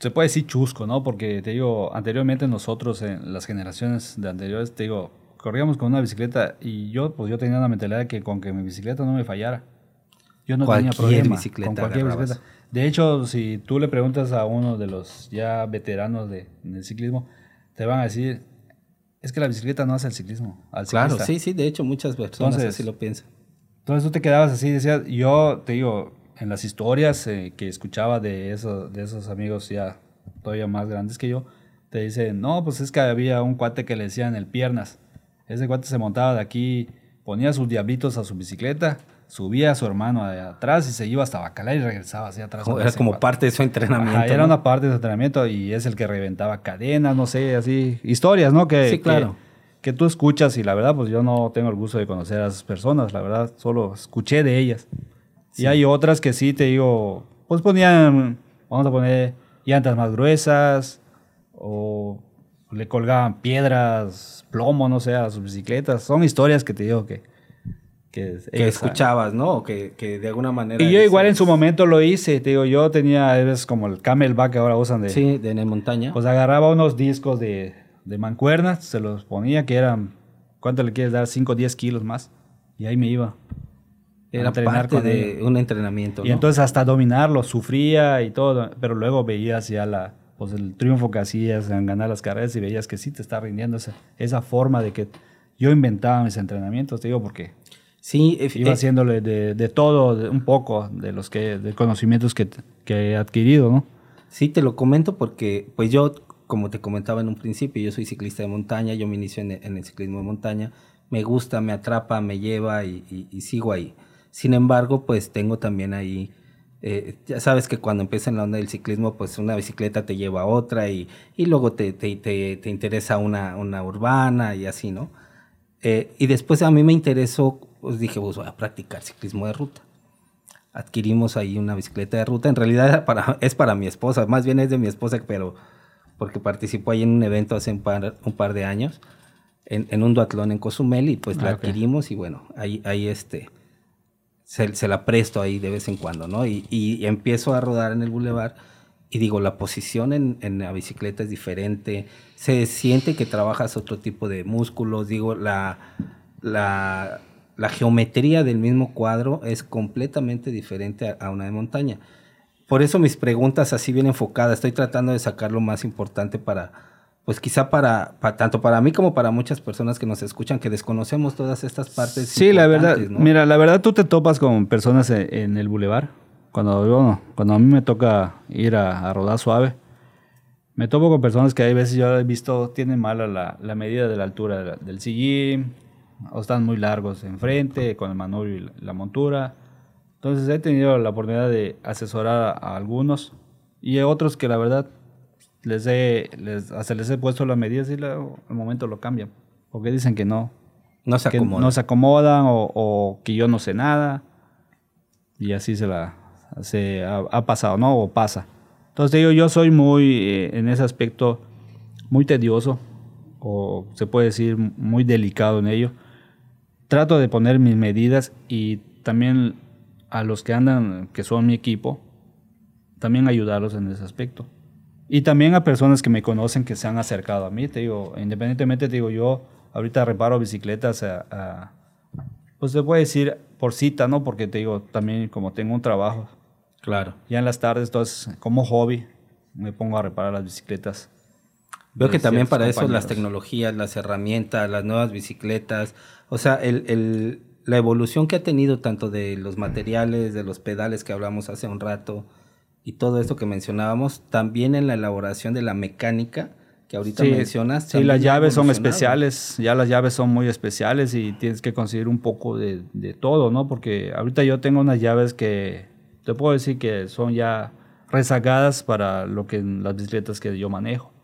se puede decir chusco, ¿no? Porque te digo, anteriormente nosotros, en las generaciones de anteriores, te digo, corríamos con una bicicleta y yo, pues yo tenía una mentalidad de que con que mi bicicleta no me fallara, yo no Cualquier tenía problema bicicleta con cualquier bicicleta. De hecho, si tú le preguntas a uno de los ya veteranos de, del ciclismo, te van a decir, es que la bicicleta no hace el ciclismo, al Claro, ciclista". sí, sí, de hecho muchas personas Entonces, así lo piensan. Entonces tú te quedabas así, decías, yo te digo, en las historias eh, que escuchaba de, eso, de esos amigos ya todavía más grandes que yo, te dicen, no, pues es que había un cuate que le decían el piernas. Ese cuate se montaba de aquí, ponía sus diablitos a su bicicleta, subía a su hermano de atrás y se iba hasta Bacalá y regresaba hacia atrás. Otra Era como cuatro. parte de su entrenamiento. Ajá, era una parte de su entrenamiento y es el que reventaba cadenas, no sé, así, historias, ¿no? Que, Sí, claro. Que, que tú escuchas y la verdad, pues yo no tengo el gusto de conocer a esas personas, la verdad, solo escuché de ellas. Y hay otras que sí, te digo, pues ponían, vamos a poner llantas más gruesas o le colgaban piedras, plomo, no sé, a sus bicicletas. Son historias que te digo que... Que, que escuchabas, ¿no? O que, que de alguna manera... Y yo igual en decías- su momento lo hice, te digo, yo tenía, es como el camelback que ahora usan de... Sí, de en montaña. Pues agarraba unos discos de, de mancuernas, se los ponía, que eran, ¿cuánto le quieres dar? 5 o 10 kilos más. Y ahí me iba. Era parte de ellos. un entrenamiento, Y ¿no? entonces hasta dominarlo, sufría y todo, pero luego veías ya la, pues el triunfo que hacías en ganar las carreras y veías que sí te está rindiendo esa, esa forma de que yo inventaba mis entrenamientos, te digo, porque Sí, iba eh, haciéndole de, de todo, de un poco de los que, de conocimientos que, que he adquirido, ¿no? Sí, te lo comento porque, pues yo, como te comentaba en un principio, yo soy ciclista de montaña, yo me inicio en, el- en el ciclismo de montaña, me gusta, me atrapa, me lleva y, y- y sigo ahí. Sin embargo, pues tengo también ahí, eh, ya sabes que cuando empieza en la onda del ciclismo, pues una bicicleta te lleva a otra y, y luego te, te, te- te interesa una, una urbana y así, ¿no? Eh, y después a mí me interesó, pues dije, pues voy a practicar ciclismo de ruta adquirimos ahí una bicicleta de ruta. En realidad para, es para mi esposa, más bien es de mi esposa, pero porque participó ahí en un evento hace un par, un par de años, en, en un duatlón en Cozumel, y pues la Ah, ok. adquirimos y bueno, ahí, ahí este, se, se la presto ahí de vez en cuando, ¿no? Y, y empiezo a rodar en el bulevar y digo, la posición en, en la bicicleta es diferente, se siente que trabajas otro tipo de músculos, digo, la, la, la geometría del mismo cuadro es completamente diferente a, a una de montaña. Por eso mis preguntas así bien enfocadas, estoy tratando de sacar lo más importante para, pues quizá para, pa- tanto para mí como para muchas personas que nos escuchan, que desconocemos todas estas partes. Sí, la verdad, mira, la verdad tú te topas con personas en, en el bulevar. Cuando, bueno, cuando a mí me toca ir a, a rodar suave, me topo con personas que hay veces yo he visto tienen mala la, la medida de la altura del sillín, o están muy largos enfrente, con el manubrio y la, montura. Entonces he tenido la oportunidad de asesorar a, algunos y a otros que la verdad les he, les, hasta les he puesto las medidas y la- al momento lo cambian. Porque dicen que no, no se que acomoda. no se acomodan o, o que yo no sé nada. Y así se la se ha, ha pasado, ¿no? O pasa. Entonces te digo, yo soy muy, eh, en ese aspecto, muy tedioso, o se puede decir muy delicado en ello. Trato de poner mis medidas y también a los que andan, que son mi equipo, también ayudarlos en ese aspecto. Y también a personas que me conocen que se han acercado a mí, te digo, independientemente, te digo, yo ahorita reparo bicicletas a, pues se puede decir por cita, ¿no? Porque te digo, también como tengo un trabajo. Claro. Ya en las tardes, entonces, como hobby, me pongo a reparar las bicicletas. Veo que también para eso las tecnologías, las herramientas, las nuevas bicicletas, o sea, el, el, la evolución que ha tenido tanto de los materiales, de los pedales que hablamos hace un rato y todo esto que mencionábamos, también en la elaboración de la mecánica que ahorita mencionas. Sí, las llaves son especiales, ya las llaves son muy especiales y tienes que conseguir un poco de, de todo, ¿no? Porque ahorita yo tengo unas llaves que te puedo decir que son ya rezagadas para lo que las bicicletas que yo manejo.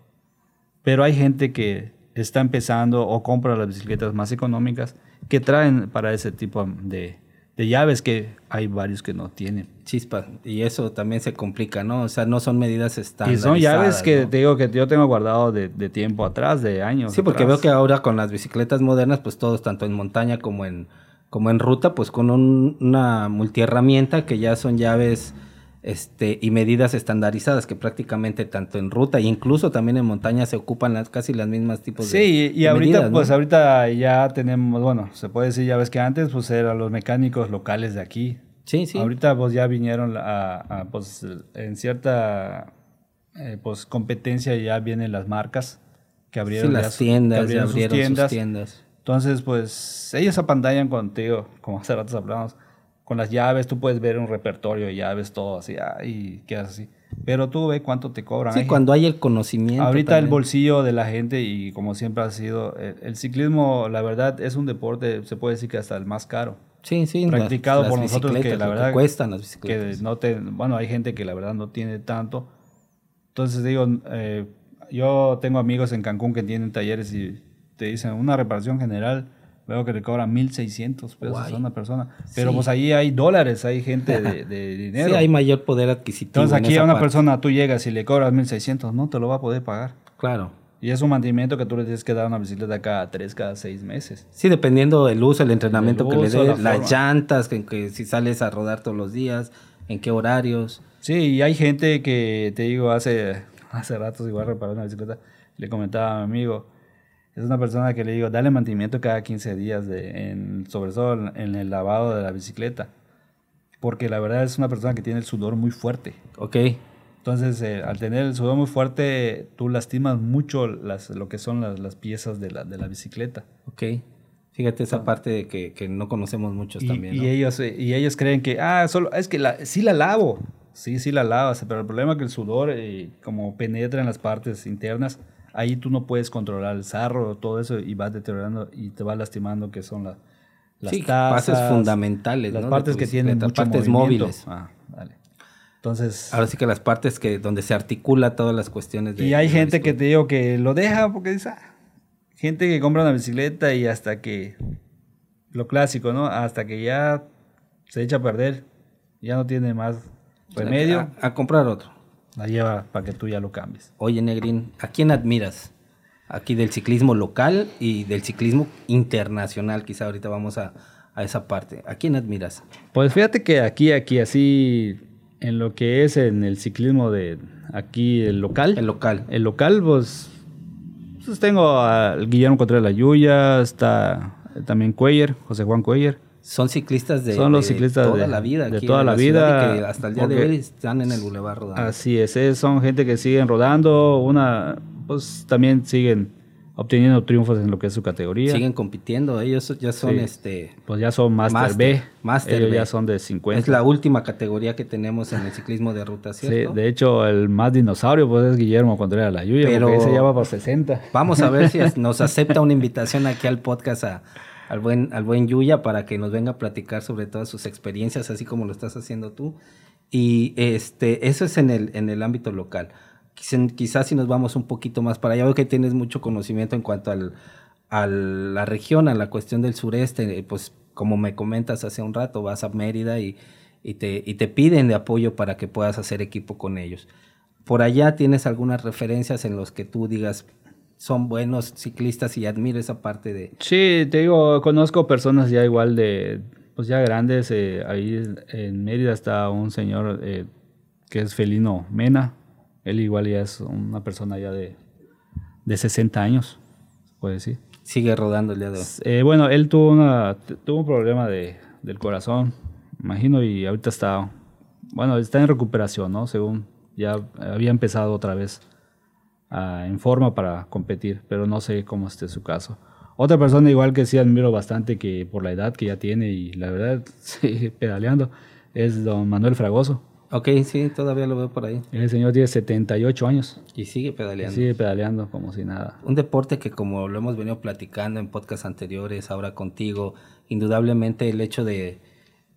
Pero hay gente que está empezando o compra las bicicletas más económicas que traen para ese tipo de, de llaves que hay varios que no tienen. Chispa, y eso también se complica, ¿no? O sea, no son medidas estándares. Y son llaves que te digo que yo tengo guardado de, de tiempo atrás, de años. Sí, porque veo que ahora con las bicicletas modernas, pues todos, tanto en montaña como en, como en ruta, pues con un, una multiherramienta que ya son llaves este, y medidas estandarizadas que prácticamente tanto en ruta e incluso también en montaña se ocupan las, casi las mismas tipos de Sí, y, ahorita pues ahorita ya tenemos, bueno, se puede decir, ya ves que antes pues eran los mecánicos locales de aquí. Sí, sí. Ahorita pues ya vinieron a, pues en cierta eh, pues competencia ya vienen las marcas que abrieron las tiendas, ya abrieron tiendas. sus tiendas. Entonces pues ellos apantallan contigo, como hace rato hablamos con las llaves, tú puedes ver un repertorio de llaves, todo así, y quedas así. Pero tú ve cuánto te cobran. Sí, cuando hay el conocimiento. Ahorita el bolsillo de la gente y como siempre ha sido, el, ciclismo, la verdad, es un deporte, se puede decir que hasta el más caro. Sí, sí. Practicado por nosotros que la verdad... cuestan las bicicletas. Que no te, bueno, hay gente que la verdad no tiene tanto. Entonces digo, eh, yo tengo amigos en Cancún que tienen talleres y te dicen una reparación general Veo que le cobran 1.600 pesos a una persona. Pero pues ahí hay dólares, hay gente de, dinero. Sí, hay mayor poder adquisitivo. Entonces aquí a una persona tú llegas y le cobras 1.600, no te lo va a poder pagar. Claro. Y es un mantenimiento que tú le tienes que dar a una bicicleta cada tres, cada seis meses. Sí, dependiendo del uso, el entrenamiento que le dé, las llantas, que, si sales a rodar todos los días, en qué horarios. Sí, y hay gente que, te digo, hace, hace ratos igual reparó una bicicleta, le comentaba a mi amigo, es una persona que le digo, dale mantenimiento cada 15 días, de, en, sobre todo en, el lavado de la bicicleta. Porque la verdad es una persona que tiene el sudor muy fuerte. Ok. Entonces, eh, al tener el sudor muy fuerte, tú lastimas mucho las, lo que son las, las piezas de la, de la, bicicleta. Ok. Fíjate esa parte de que, que, no conocemos muchos también. Y, ellos, eh, y ellos creen que, ah, solo, es que la, sí la lavo. Sí, sí la lavas, pero el problema es que el sudor, eh, como penetra en las partes internas, ahí tú no puedes controlar el sarro, todo eso, y vas deteriorando y te vas lastimando, que son las las sí, tazas, fundamentales, las partes que tienen las partes móviles. Ah, dale. Entonces, ahora sí que las partes que donde se articula todas las cuestiones de Y hay gente que te digo que lo deja porque dice, ah, gente que compra una bicicleta y hasta que lo clásico, ¿no? Hasta que ya se echa a perder, ya no tiene más remedio a comprar otro. La lleva para que tú ya lo cambies. Oye, Negrín, ¿a quién admiras? Aquí del ciclismo local y del ciclismo internacional, quizá ahorita vamos a, esa parte. ¿A quién admiras? Pues fíjate que aquí, aquí, así, en lo que es en el ciclismo de aquí, el local. El local. El local, pues, pues tengo al Guillermo Contreras La Yuya, está también Cuellar, José Juan Cuellar. Son ciclistas de, Son los ciclistas toda la vida. De toda la, vida. Que hasta el día de hoy están en el bulevar rodando. Así es, son gente que siguen rodando. Una, pues también siguen obteniendo triunfos en lo que es su categoría. Siguen compitiendo, ellos ya son este pues ya son Master, B, Master ellos ya son de 50. Es la última categoría que tenemos en el ciclismo de ruta, ¿cierto? Sí, de hecho el más dinosaurio pues es Guillermo Contreras La Yuya, Pero porque ese ya va por 60. Vamos a ver si nos acepta una invitación aquí al podcast a al buen, al buen Yuya para que nos venga a platicar sobre todas sus experiencias, así como lo estás haciendo tú. Y este, eso es en el, en el ámbito local. Quizás si nos vamos un poquito más para allá, veo que tienes mucho conocimiento en cuanto al, a la región, a la cuestión del sureste, pues como me comentas hace un rato, vas a Mérida y, y, te, y te piden de apoyo para que puedas hacer equipo con ellos. Por allá tienes algunas referencias en los que tú digas, son buenos ciclistas y admiro esa parte de... Sí, te digo, conozco personas ya igual de, pues ya grandes. eh, ahí en Mérida está un señor eh, que es Felino Mena. Él igual ya es una persona ya de, de 60 años, se puede decir. Sigue rodando el día de hoy. Eh, bueno, él tuvo, una, tuvo un problema de, del corazón, imagino, y ahorita está, bueno, está en recuperación, ¿no? Según ya había empezado otra vez ah, en forma para competir, pero no sé cómo esté su caso. Otra persona igual que sí admiro bastante que por la edad que ya tiene y la verdad sigue pedaleando es don Manuel Fragoso. Ok, sí, todavía lo veo por ahí. El señor tiene 78 años Y sigue y pedaleando. sigue pedaleando como si nada. Un deporte que como lo hemos venido platicando en podcasts anteriores, ahora contigo, indudablemente el hecho de,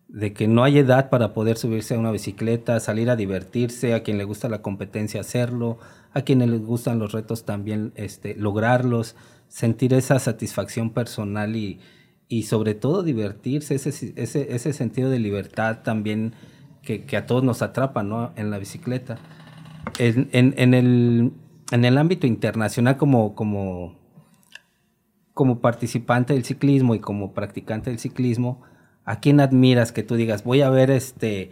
de que no hay edad para poder subirse a una bicicleta, salir a divertirse, a quien le gusta la competencia hacerlo, a quienes les gustan los retos también este, lograrlos, sentir esa satisfacción personal y, y sobre todo divertirse, ese, ese, ese sentido de libertad también que, que a todos nos atrapa ¿no? en la bicicleta en, en- en el, en el ámbito internacional como, como, como participante del ciclismo y como practicante del ciclismo, ¿a quién admiras que tú digas, voy a ver este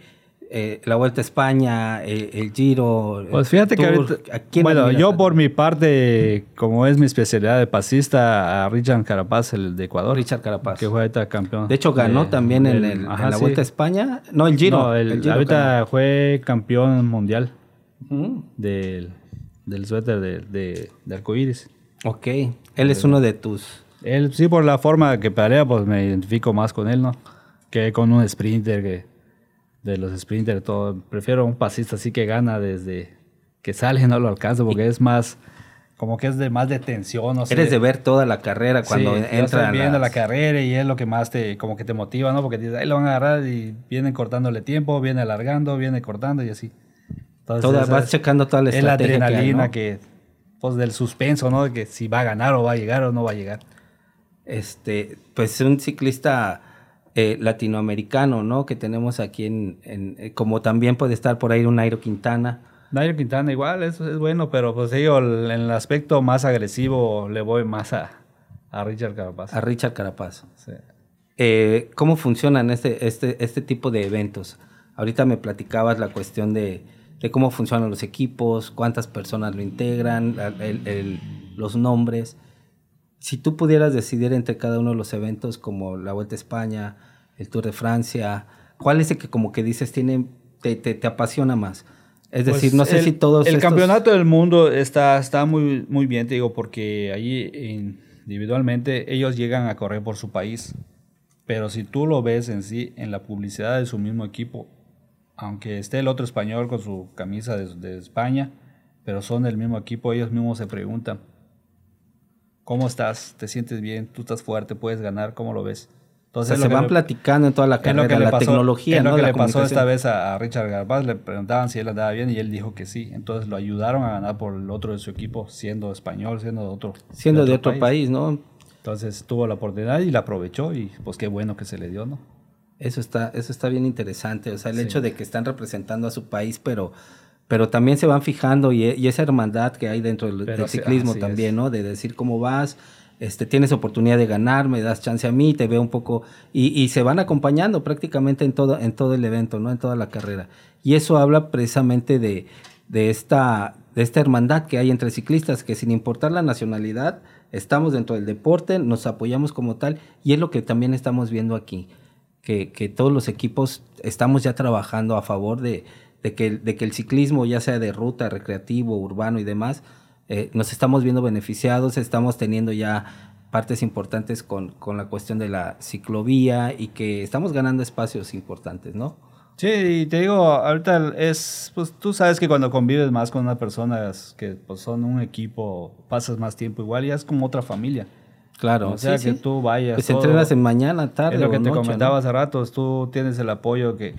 eh, la Vuelta a España, eh, el Giro? Pues fíjate que Tour? ahorita- ¿A quién bueno, yo por mi parte, como es mi especialidad de pasista, a Richard Carapaz, el de Ecuador, Richard Carapaz. que fue ahorita campeón. De hecho, ganó de- también en, el- en la sí. Vuelta a España. No, el Giro. No, el- el Giro ahorita ganó. fue campeón mundial Ujú. del, del suéter de, de, de arcoíris. Ok, él es uno de tus... Él, sí, por la forma que pelea, pues me identifico más con él, ¿no? Que con un sprinter, que de los sprinters, todo. Prefiero un pasista así que gana desde que sale, no lo alcanzo, porque es más, como que es de más de tensión, no sé. Eres de ver toda la carrera cuando Sí, yo entra estoy viendo la carrera y es lo que más te, como que te motiva, ¿no? Porque dices, ahí lo van a agarrar y vienen cortándole tiempo, viene alargando, viene cortando y así. Entonces, Toda- vas checando toda la es la estrategia que hay, adrenalina ¿no? que, pues del suspenso, ¿no? De que si va a ganar o va a llegar o no va a llegar. este, pues un ciclista eh, latinoamericano, ¿no? Que tenemos aquí en, en- eh, como también puede estar por ahí un Nairo Quintana. Nairo Quintana igual, eso es bueno, pero pues el- en el aspecto más agresivo le voy más a, a Richard Carapaz. a Richard Carapaz. Sí. Eh, ¿Cómo funcionan este, este, este tipo de eventos? Ahorita me platicabas la cuestión de, de cómo funcionan los equipos, cuántas personas lo integran, el- el- los nombres. Si tú pudieras decidir entre cada uno de los eventos como la Vuelta a España, el Tour de Francia, ¿cuál es el que como que dices tiene, te, te- te apasiona más? Es decir, Pues no sé el- si todos El estos- campeonato del mundo está, está muy, muy bien, te digo, porque allí en- individualmente ellos llegan a correr por su país. Pero si tú lo ves en sí, en la publicidad de su mismo equipo, aunque esté el otro español con su camisa de, de España, pero son del mismo equipo, ellos mismos se preguntan, ¿cómo estás? ¿Te sientes bien? ¿Tú estás fuerte? ¿Puedes ganar? ¿Cómo lo ves? O Entonces sea, se van le- platicando en toda la carrera, que la pasó- tecnología, es lo ¿no? que La le pasó esta vez a, a Richard Garbaz. Le preguntaban si él andaba bien y él dijo que sí. Entonces lo ayudaron a ganar por el otro de su equipo, siendo español, siendo de otro, Siendo de otro país, ¿no? Entonces tuvo la oportunidad y la aprovechó y pues qué bueno que se le dio, ¿no? Eso está, eso está bien interesante. O sea, el hecho de que están representando a su país, pero, pero también se van fijando y, y esa hermandad que hay dentro del, del ciclismo también, es. ¿no? De decir cómo vas, este, tienes oportunidad de ganar, me das chance a mí, te veo un poco. Y, y se van acompañando prácticamente en todo, en todo el evento, ¿no? En toda la carrera. Y eso habla precisamente de, de esta, de esta hermandad que hay entre ciclistas, que sin importar la nacionalidad, estamos dentro del deporte, nos apoyamos como tal, y es lo que también estamos viendo aquí que, que todos los equipos estamos ya trabajando a favor de, de que, de que el ciclismo, ya sea de ruta, recreativo, urbano y demás, eh, nos estamos viendo beneficiados, estamos teniendo ya partes importantes con, con la cuestión de la ciclovía y que estamos ganando espacios importantes, ¿no? Sí, y te digo, ahorita es, pues tú sabes que cuando convives más con una persona es que pues, son un equipo, pasas más tiempo igual, ya es como otra familia. Claro, o sea, sí, que sí. tú vayas. Pues todo- entrenas en mañana, tarde Es lo que o te noche, comentaba ¿no? hace rato, tú tienes el apoyo que,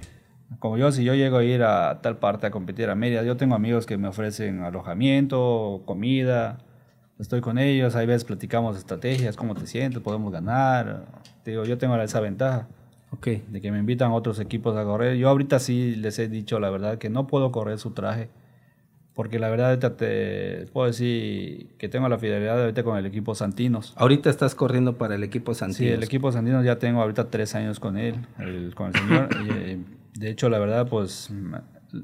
como yo, si yo llego a ir a tal parte a competir a Mérida, yo tengo amigos que me ofrecen alojamiento, comida, estoy con ellos, hay veces platicamos estrategias, cómo te sientes, podemos ganar. Te digo, yo tengo esa ventaja Ok, de que me invitan otros equipos a correr. Yo ahorita sí les he dicho la verdad que no puedo correr su traje Porque la verdad ahorita te puedo decir que tengo la fidelidad ahorita con el equipo Santinos. Ahorita estás corriendo para el equipo Santinos. Sí, el equipo Santinos ya tengo ahorita tres años con él, con el señor. y, eh, de hecho, la verdad, pues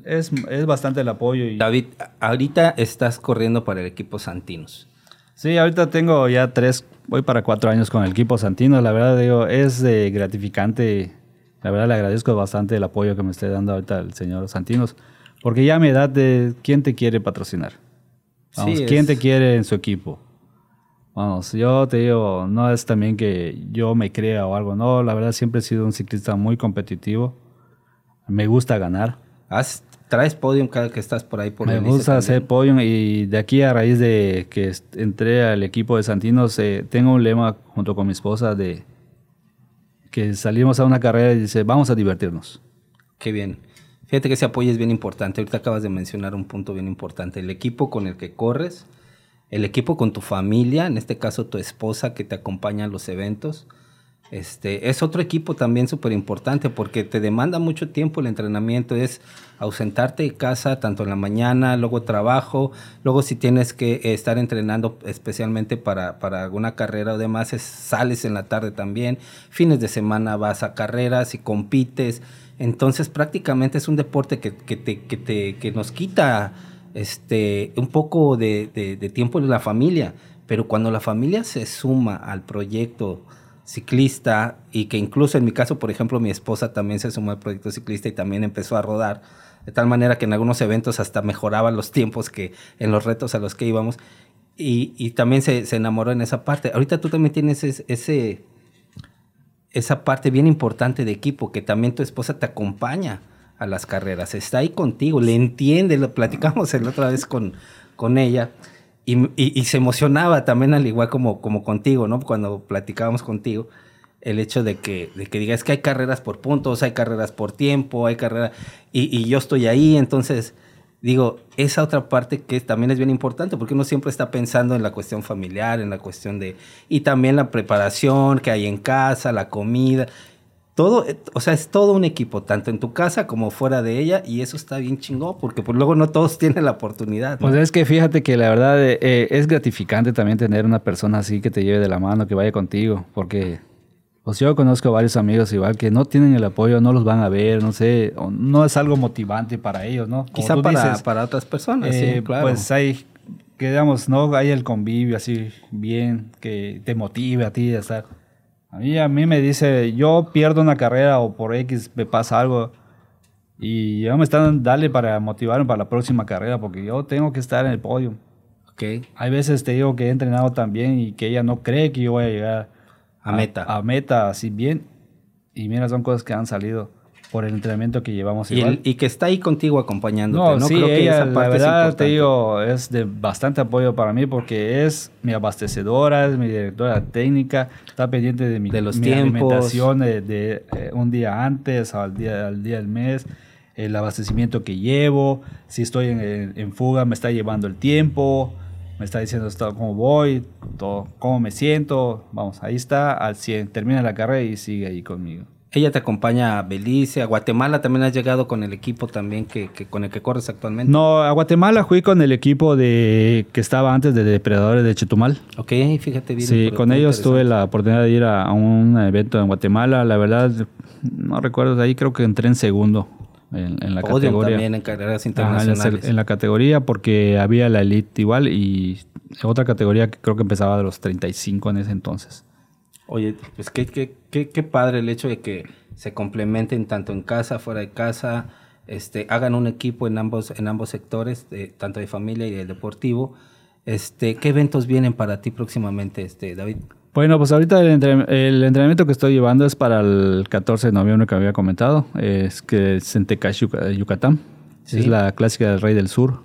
es, es bastante el apoyo. Y... David, ahorita estás corriendo para el equipo Santinos. Sí, ahorita tengo ya tres, voy para cuatro años con el equipo Santinos. La verdad, digo, es gratificante. La verdad, le agradezco bastante el apoyo que me esté dando ahorita el señor Santinos. Porque ya me da de quién te quiere patrocinar. Vamos, quién te quiere en su equipo. Vamos, yo te digo, no es también que yo me crea o algo, no, la verdad siempre he sido un ciclista muy competitivo. Me gusta ganar. ¿Traes podium cada que estás por ahí por Me gusta hacer podium y de aquí a raíz de que entré al equipo de Santinos, eh, tengo un lema junto con mi esposa de que salimos a una carrera y dice, vamos a divertirnos. Qué bien. Fíjate que ese apoyo es bien importante. Ahorita acabas de mencionar un punto bien importante. El equipo con el que corres, el equipo con tu familia, en este caso tu esposa que te acompaña a los eventos. Este, es otro equipo también súper importante porque te demanda mucho tiempo el entrenamiento, es ausentarte de casa tanto en la mañana, luego trabajo, luego si tienes que estar entrenando especialmente para, para alguna carrera o demás, sales en la tarde también, fines de semana vas a carreras y compites, entonces prácticamente es un deporte que, te, nos quita este, un poco de, tiempo en la familia, pero cuando la familia se suma al proyecto ciclista y que incluso en mi caso, por ejemplo, mi esposa también se sumó al proyecto ciclista y también empezó a rodar, de tal manera que en algunos eventos hasta mejoraban los tiempos que en los retos a los que íbamos y, también se, enamoró en esa parte. Ahorita tú también tienes ese esa parte bien importante de equipo, que también tu esposa te acompaña a las carreras, está ahí contigo, le entiende, lo platicamos la otra vez con, con ella. Y, se emocionaba también al igual como, como contigo, ¿no? Cuando platicábamos contigo, el hecho de que, de que digas que hay carreras por puntos, hay carreras por tiempo, hay carreras, y, y yo estoy ahí, entonces digo, esa otra parte que también es bien importante, porque uno siempre está pensando en la cuestión familiar, en la cuestión de, y también la preparación que hay en casa, la comida, todo, o sea, es todo un equipo, tanto en tu casa como fuera de ella, y eso está bien chingón, porque pues luego no todos tienen la oportunidad. Pues es que fíjate que la verdad eh, es gratificante también tener una persona así que te lleve de la mano, que vaya contigo, porque pues yo conozco varios amigos igual que no tienen el apoyo, no los van a ver, no sé, no es algo motivante para ellos, ¿no? Quizá para, para otras personas, sí, eh, claro. Pues hay, que digamos, no hay el convivio así bien, que te motive a ti a estar. A mí, a mí me dice, yo pierdo una carrera o por X me pasa algo y ya me están dale para motivarme para la próxima carrera porque yo tengo que estar en el podio. Okay. Hay veces te digo que he entrenado también y que ella no cree que yo voy a llegar a meta. A, meta, así bien. Y mira, son cosas que han salido por el entrenamiento que llevamos y, y que está ahí contigo acompañándote, ¿no? Sí, Creo que esa parte la verdad, te digo, es de bastante apoyo para mí porque es mi abastecedora, es mi directora técnica, está pendiente de mi, de los mi alimentación de, eh, un día antes, al día, al día del mes, el abastecimiento que llevo, si estoy en, en fuga me está llevando el tiempo, me está diciendo cómo voy, todo, cómo me siento. Vamos, ahí está al 100. Termina la carrera y sigue ahí conmigo. Ella te acompaña a Belice, a Guatemala también has llegado con el equipo también que, con el que corres actualmente. No, a Guatemala fui con el equipo de que estaba antes de Depredadores de Chetumal. Ok, fíjate bien. Sí, con ellos tuve la oportunidad de ir a, un evento en Guatemala. La verdad, no recuerdo, ahí creo que entré en segundo en, la categoría. también en carreras internacionales. en, la categoría porque había la elite igual y otra categoría que creo que empezaba de los 35 en ese entonces. Oye, pues qué, qué, qué, qué padre el hecho de que se complementen tanto en casa, fuera de casa, este, hagan un equipo en ambos, en ambos sectores, de, tanto de familia y de deportivo. Este, ¿Qué eventos vienen para ti próximamente, este, David? Bueno, pues ahorita el, entrenamiento que estoy llevando es para el 14 de noviembre que había comentado. Es que es en Tecash, Yucatán. Es la clásica del Rey del Sur.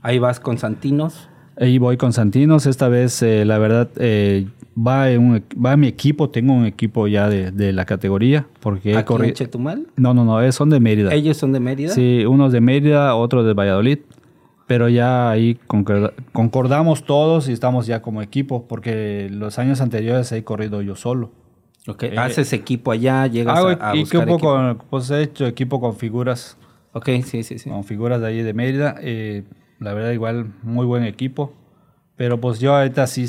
Ahí vas con Santinos. Ahí voy con Santinos. Esta vez, eh, la verdad, eh, va, un, va mi equipo. Tengo un equipo ya de, la categoría. Porque ¿Aquí en Chetumal? No, no, no. Son de Mérida. ¿Ellos son de Mérida? Sí, unos de Mérida, otros de Valladolid pero ya ahí concordamos todos y estamos ya como equipo, porque los años anteriores he corrido yo solo. Ok, eh, haces equipo allá, llegas a, a buscar equipo, Con, pues he hecho equipo con figuras. Ok, sí, sí, sí. Con figuras de ahí de Mérida. Eh, la verdad igual muy buen equipo. Pero pues yo ahorita sí,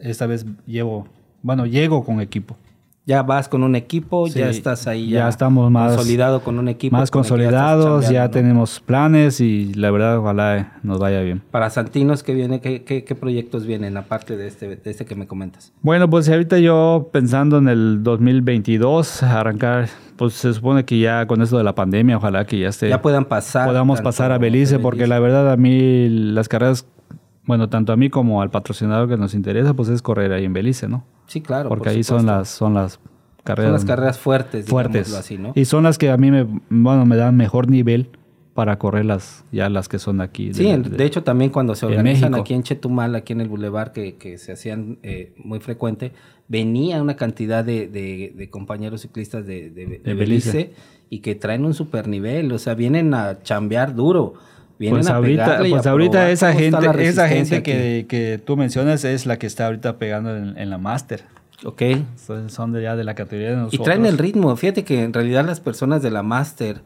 esta vez llevo, bueno, llego con equipo. Ya vas con un equipo, ya estás ahí. ya estamos más- consolidado con un equipo. Más ya consolidados, ya tenemos planes y la verdad ojalá nos vaya bien. Para Santinos, ¿qué, viene, qué, qué, qué proyectos vienen aparte de este, de este que me comentas? Bueno, pues ahorita yo pensando en el 2022, arrancar, pues se supone que ya con esto de la pandemia, ojalá que ya esté, ya puedan pasar. podamos pasar a Belice, porque la verdad a mí las carreras, bueno, tanto a mí como al patrocinador que nos interesa, pues es correr ahí en Belice, ¿no? Sí, claro. porque por ahí son las, son las carreras, Son las carreras fuertes, fuertes. así, ¿no? Y son las que a mí me, bueno, me dan mejor nivel para correr las, ya las que son aquí. Sí, de hecho tamcho cuando se organizan aquí en Chetumal, aquí en el Boulevard, que, que se hacían eh, muy frecuente, venía una cantidad de, de- de compañeros ciclistas de, de- Belice, y que traen un super nivel, o sea, vienen a chambear duro, vienen Pues a ahorita, y a pues ahorita esa gente, esa gente que, que tú mencionas es la que está ahorita pegando en, en la máster. Ok. Son, son de ya de la categoría de Y nosotros. traen el ritmo. Fíjate que en realidad las personas de la máster,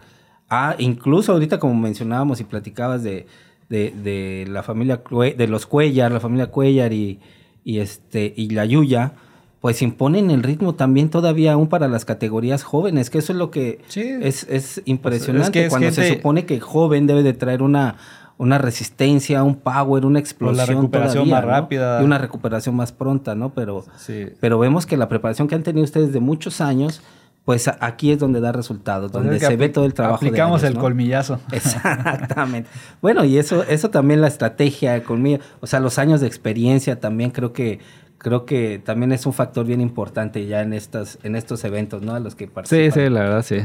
ah, incluso ahorita como mencionábamos y platicabas de, de, de la familia, Cue- de los Cuellar, la familia Cuellar y, y, este, y la Yuya, pues imponen el ritmo también todavía aún para las categorías jóvenes, que eso es lo que Sí. es, es impresionante. es que es cuando se supone que el joven debe de traer una, una resistencia, un power, una explosión recuperación todavía, más ¿no? rápida. Y una recuperación más pronta, ¿no? Pero, Sí. pero vemos que la preparación que han tenido ustedes de muchos años, pues aquí es donde da resultados, Pues donde se ve todo el trabajo. de Aplicamos años, el ¿no? colmillazo. Exactamente. Bueno, y eso, eso también la estrategia conmigo, o sea, los años de experiencia también creo que, creo que también es un factor bien importante ya en estas, en estos eventos, ¿no? A los que Sí, participan. sí, la verdad sí.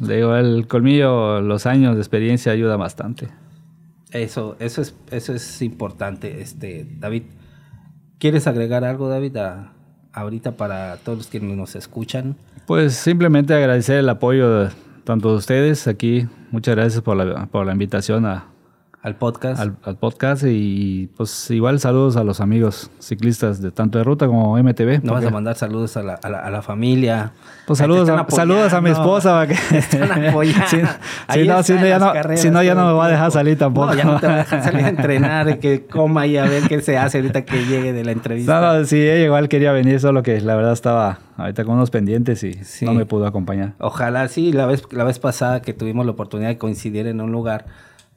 Digo, el colmillo, los años de experiencia ayuda bastante. Eso, eso es, eso es importante, este, David. ¿Quieres agregar algo, David, a- ahorita para todos los que nos escuchan? Pues simplemente agradecer el apoyo de, tanto de ustedes aquí. Muchas gracias por la, por la invitación a- Al podcast. al, al podcast y pues igual saludos a los amigos ciclistas de tanto de ruta como MTV. No vas a mandar saludos a la, a la, a la familia. Pues saludos a, saludos a mi esposa. para que- Te están apoyando. si, no, si no, ya no, carreras si no, ya no todo me va a dejar salir tampoco. No, ya no te va a dejar salir a entrenar y que coma y a ver qué se hace ahorita que llegue de la entrevista. No, no, sí, ella igual quería venir, solo que la verdad estaba ahorita con unos pendientes y Sí. no me pudo acompañar. Ojalá sí, la vez, la vez pasada que tuvimos la oportunidad de coincidir en un lugar,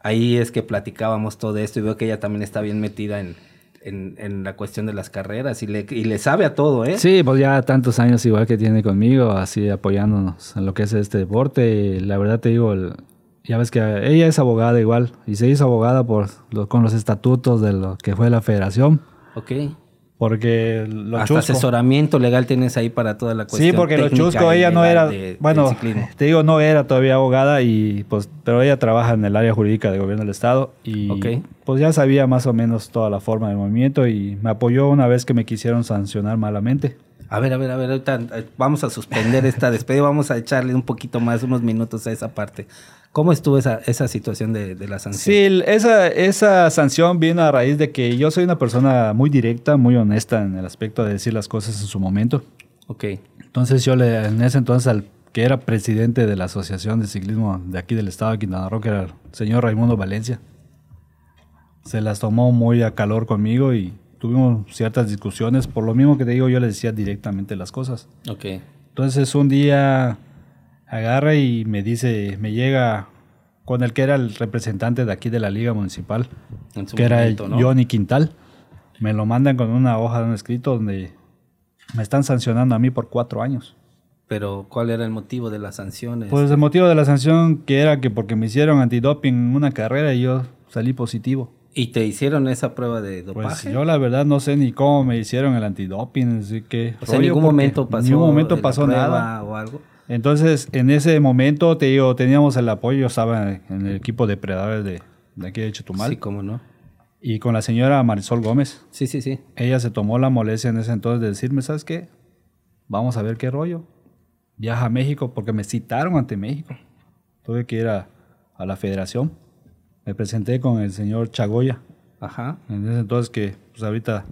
ahí es que platicábamos todo esto y veo que ella también está bien metida en, en, en la cuestión de las carreras y le, y le sabe a todo, ¿eh? Sí, pues ya tantos años igual que tiene conmigo, así apoyándonos en lo que es este deporte. Y la verdad te digo, el- ya ves que ella es abogada igual y se hizo abogada por lo- con los estatutos de lo que fue la federación. Ok. Porque lo Hasta chusco. asesoramiento legal tienes ahí para toda la cuestión. Sí, porque lo chusco ella no era, de- bueno, te digo, no era todavía abogada y pues, pero ella trabaja en el área jurídica del gobierno del estado y pues ya sabía más o menos toda la forma del movimiento y me apoyó una vez que me quisieron sancionar malamente. A ver, a ver, a ver, ahorita eh, vamos a suspender esta despedida, vamos a echarle un poquito más, unos minutos a esa parte. ¿Cómo estuvo esa, esa situación de, de la sanción? Sí, esa, esa sanción vino a raíz de que yo soy una persona muy directa, muy honesta en el aspecto de decir las cosas en su momento. Ok, Entonces yo le, en ese entonces al que era presidente de la Asociación de Ciclismo de aquí del estado de Quintana Roo, que era el señor Raimundo Valencia, se las tomó muy a calor conmigo y tuvimos ciertas discusiones. Por lo mismo que te digo, yo le decía directamente las cosas. ok. Entonces un día agarra y me dice, me llega con el que era el representante de aquí de la liga municipal, En su que era momento, ¿no? Johnny Quintal. Me lo mandan con una hoja de un escrito donde me están sancionando a mí por cuatro años. Pero, ¿cuál era el motivo de las sanciones? Pues el motivo de la sanción que era que porque me hicieron antidoping en una carrera y yo salí positivo. ¿Y te hicieron esa prueba de Pues dopaje? yo la verdad no sé ni cómo me hicieron el antidoping, así que... o sea, en ningún momento pasó, ningún momento pasó nada. o algo. Entonces, en ese momento, te digo, teníamos el apoyo, yo estaba en el equipo de predadores de, de aquí de Chetumal, Sí, cómo no. y con la señora Marisol Gómez. Sí, sí, sí. Ella se tomó la molestia en ese entonces de decirme, ¿sabes qué? Vamos a ver qué rollo. Viaja a México porque me citaron ante México. Tuve que ir a, a la federación. Me presenté con el señor Chagoya. Ajá. En ese entonces que, pues ahorita...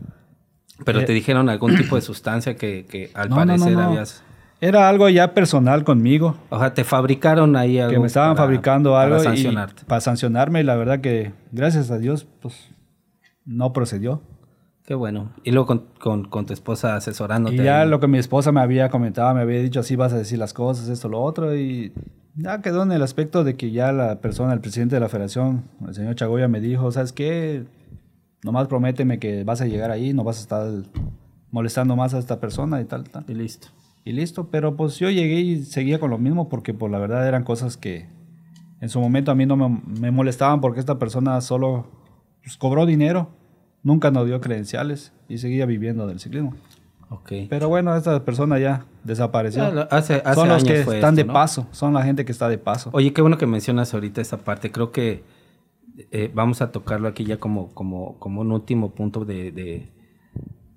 Pero Eh, te dijeron algún tipo de sustancia que, que al No, no, no, parecer no. habías... Era algo ya personal conmigo. O sea, te fabricaron ahí algo. Que me estaban fabricando algo. Para sancionarte. para sancionarme, y la verdad que, gracias a Dios, pues no procedió. Qué bueno. Y luego con, con, con tu esposa asesorándote. Y ya lo que mi esposa me había comentado, me había dicho así vas a decir las cosas, esto, lo otro. Y ya quedó en el aspecto de que ya la persona, el presidente de la federación, el señor Chagoya, me dijo, ¿sabes qué? Nomás prométeme que vas a llegar ahí, no vas a estar molestando más a esta persona y tal, tal. Y listo. Y listo, pero pues yo llegué y seguía con lo mismo porque por pues, la verdad eran cosas que en su momento a mí no me, me molestaban porque esta persona solo pues, cobró dinero, nunca nos dio credenciales y seguía viviendo del ciclismo. Okay. Pero bueno, esta persona ya desapareció. Ya, hace, hace son los que están esto, de ¿no? paso, son la gente que está de paso. Oye, qué bueno que mencionas ahorita esta parte. Creo que eh, vamos a tocarlo aquí ya como, como, como un último punto de, de,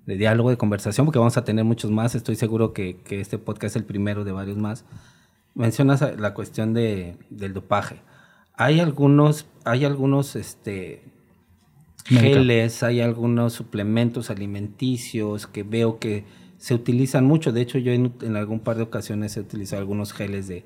de diálogo, de conversación, porque vamos a tener muchos más. Estoy seguro que, que este podcast es el primero de varios más. Mencionas la cuestión de, del dopaje. Hay algunos, hay algunos este, geles, hay algunos suplementos alimenticios que veo que se utilizan mucho. De hecho, yo en, algún par de ocasiones he utilizado algunos geles de,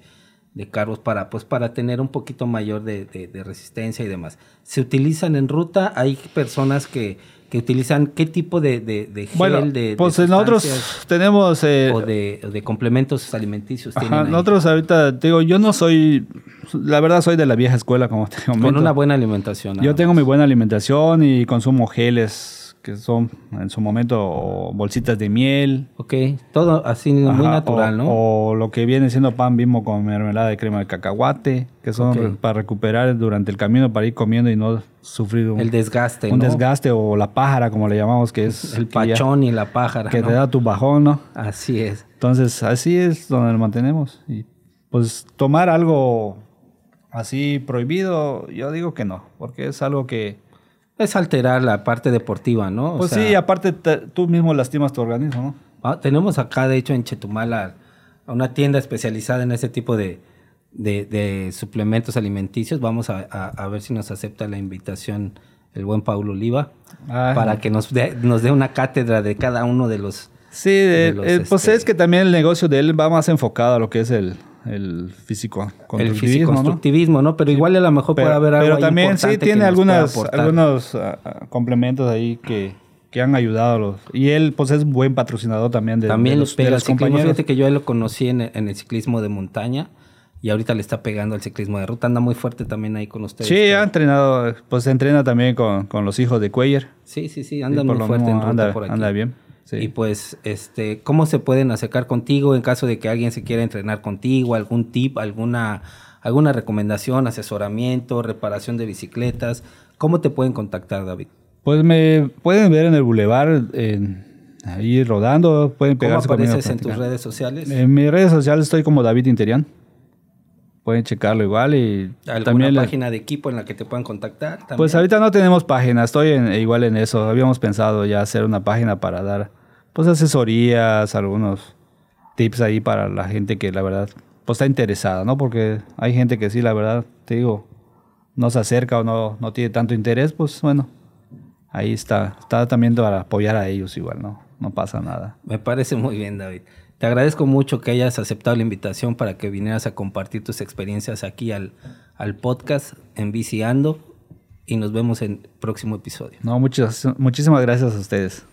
de carbos para, pues, para tener un poquito mayor de, de, resistencia y demás. Se utilizan en ruta, hay personas que, que utilizan qué tipo de, de, de gel, bueno, de, pues nosotros tenemos... Eh, o de, de, complementos alimenticios. Ajá, nosotros ahorita, digo, yo no soy, la verdad soy de la vieja escuela, como te comento. Con una buena alimentación. Yo tengo mi buena alimentación y consumo geles que son en su momento bolsitas de miel. Ok, todo así Ajá, muy natural, o, ¿no? O lo que viene siendo pan bimbo con mermelada de crema de cacahuate, que son okay. para recuperar durante el camino, para ir comiendo y no sufrir un, el desgaste, un ¿no? desgaste o la pájara, como le llamamos, que es el pachón ya, y la pájara. Que ¿no? te da tu bajón, ¿no? Así es. Entonces, así es donde lo mantenemos. Y pues tomar algo así prohibido, yo digo que no, porque es algo que es alterar la parte deportiva, ¿no? O pues sea, sí, aparte te, tú mismo lastimas tu organismo, ¿no? Ah, tenemos acá, de hecho, en Chetumal una tienda especializada en ese tipo de, de, de suplementos alimenticios. Vamos a, a, a, ver si nos acepta la invitación el buen Paulo Oliva Ajá. para que nos dé, nos dé una cátedra de cada uno de los... Sí, de los, el, pues este, es que también el negocio de él va más enfocado a lo que es el, el físico el físico constructivismo, ¿no? ¿no? Pero igual a lo mejor pero, puede haber algo Pero también sí tiene algunas, algunos uh, complementos ahí que, que han ayudado. Los, y él pues es buen patrocinador también de, también de los, pega de los compañeros. Fíjate que yo lo conocí en el, en el, ciclismo de montaña y ahorita le está pegando al ciclismo de ruta. Anda muy fuerte también ahí con ustedes. Sí, ha entrenado, pues entrena también con, con los hijos de Cuellar. Sí, sí, sí, anda muy fuerte en ruta anda, por aquí. Anda bien. Sí. Y pues, este, ¿cómo se pueden acercar contigo en caso de que alguien se quiera entrenar contigo? ¿Algún tip, alguna, alguna recomendación, asesoramiento, reparación de bicicletas? ¿Cómo te pueden contactar, David? Pues me pueden ver en el bulevar, ahí rodando, pueden ¿Cómo pegarse apareces en tus redes sociales? En mis redes sociales estoy como David Interian. Pueden checarlo igual y ¿Alguna también página de equipo en la que te puedan contactar? ¿también? Pues ahorita no tenemos página, estoy en, igual en eso. Habíamos pensado ya hacer una página para dar pues asesorías, algunos tips ahí para la gente que la verdad pues está interesada, ¿no? Porque hay gente que sí, la verdad, te digo, no se acerca o no, no tiene tanto interés, pues bueno, ahí está, está también para apoyar a ellos igual, ¿no? No pasa nada. Me parece muy bien, David. Te agradezco mucho que hayas aceptado la invitación para que vinieras a compartir tus experiencias aquí al, al podcast en Viciando y nos vemos en el próximo episodio. No, muchas, muchísimas gracias a ustedes.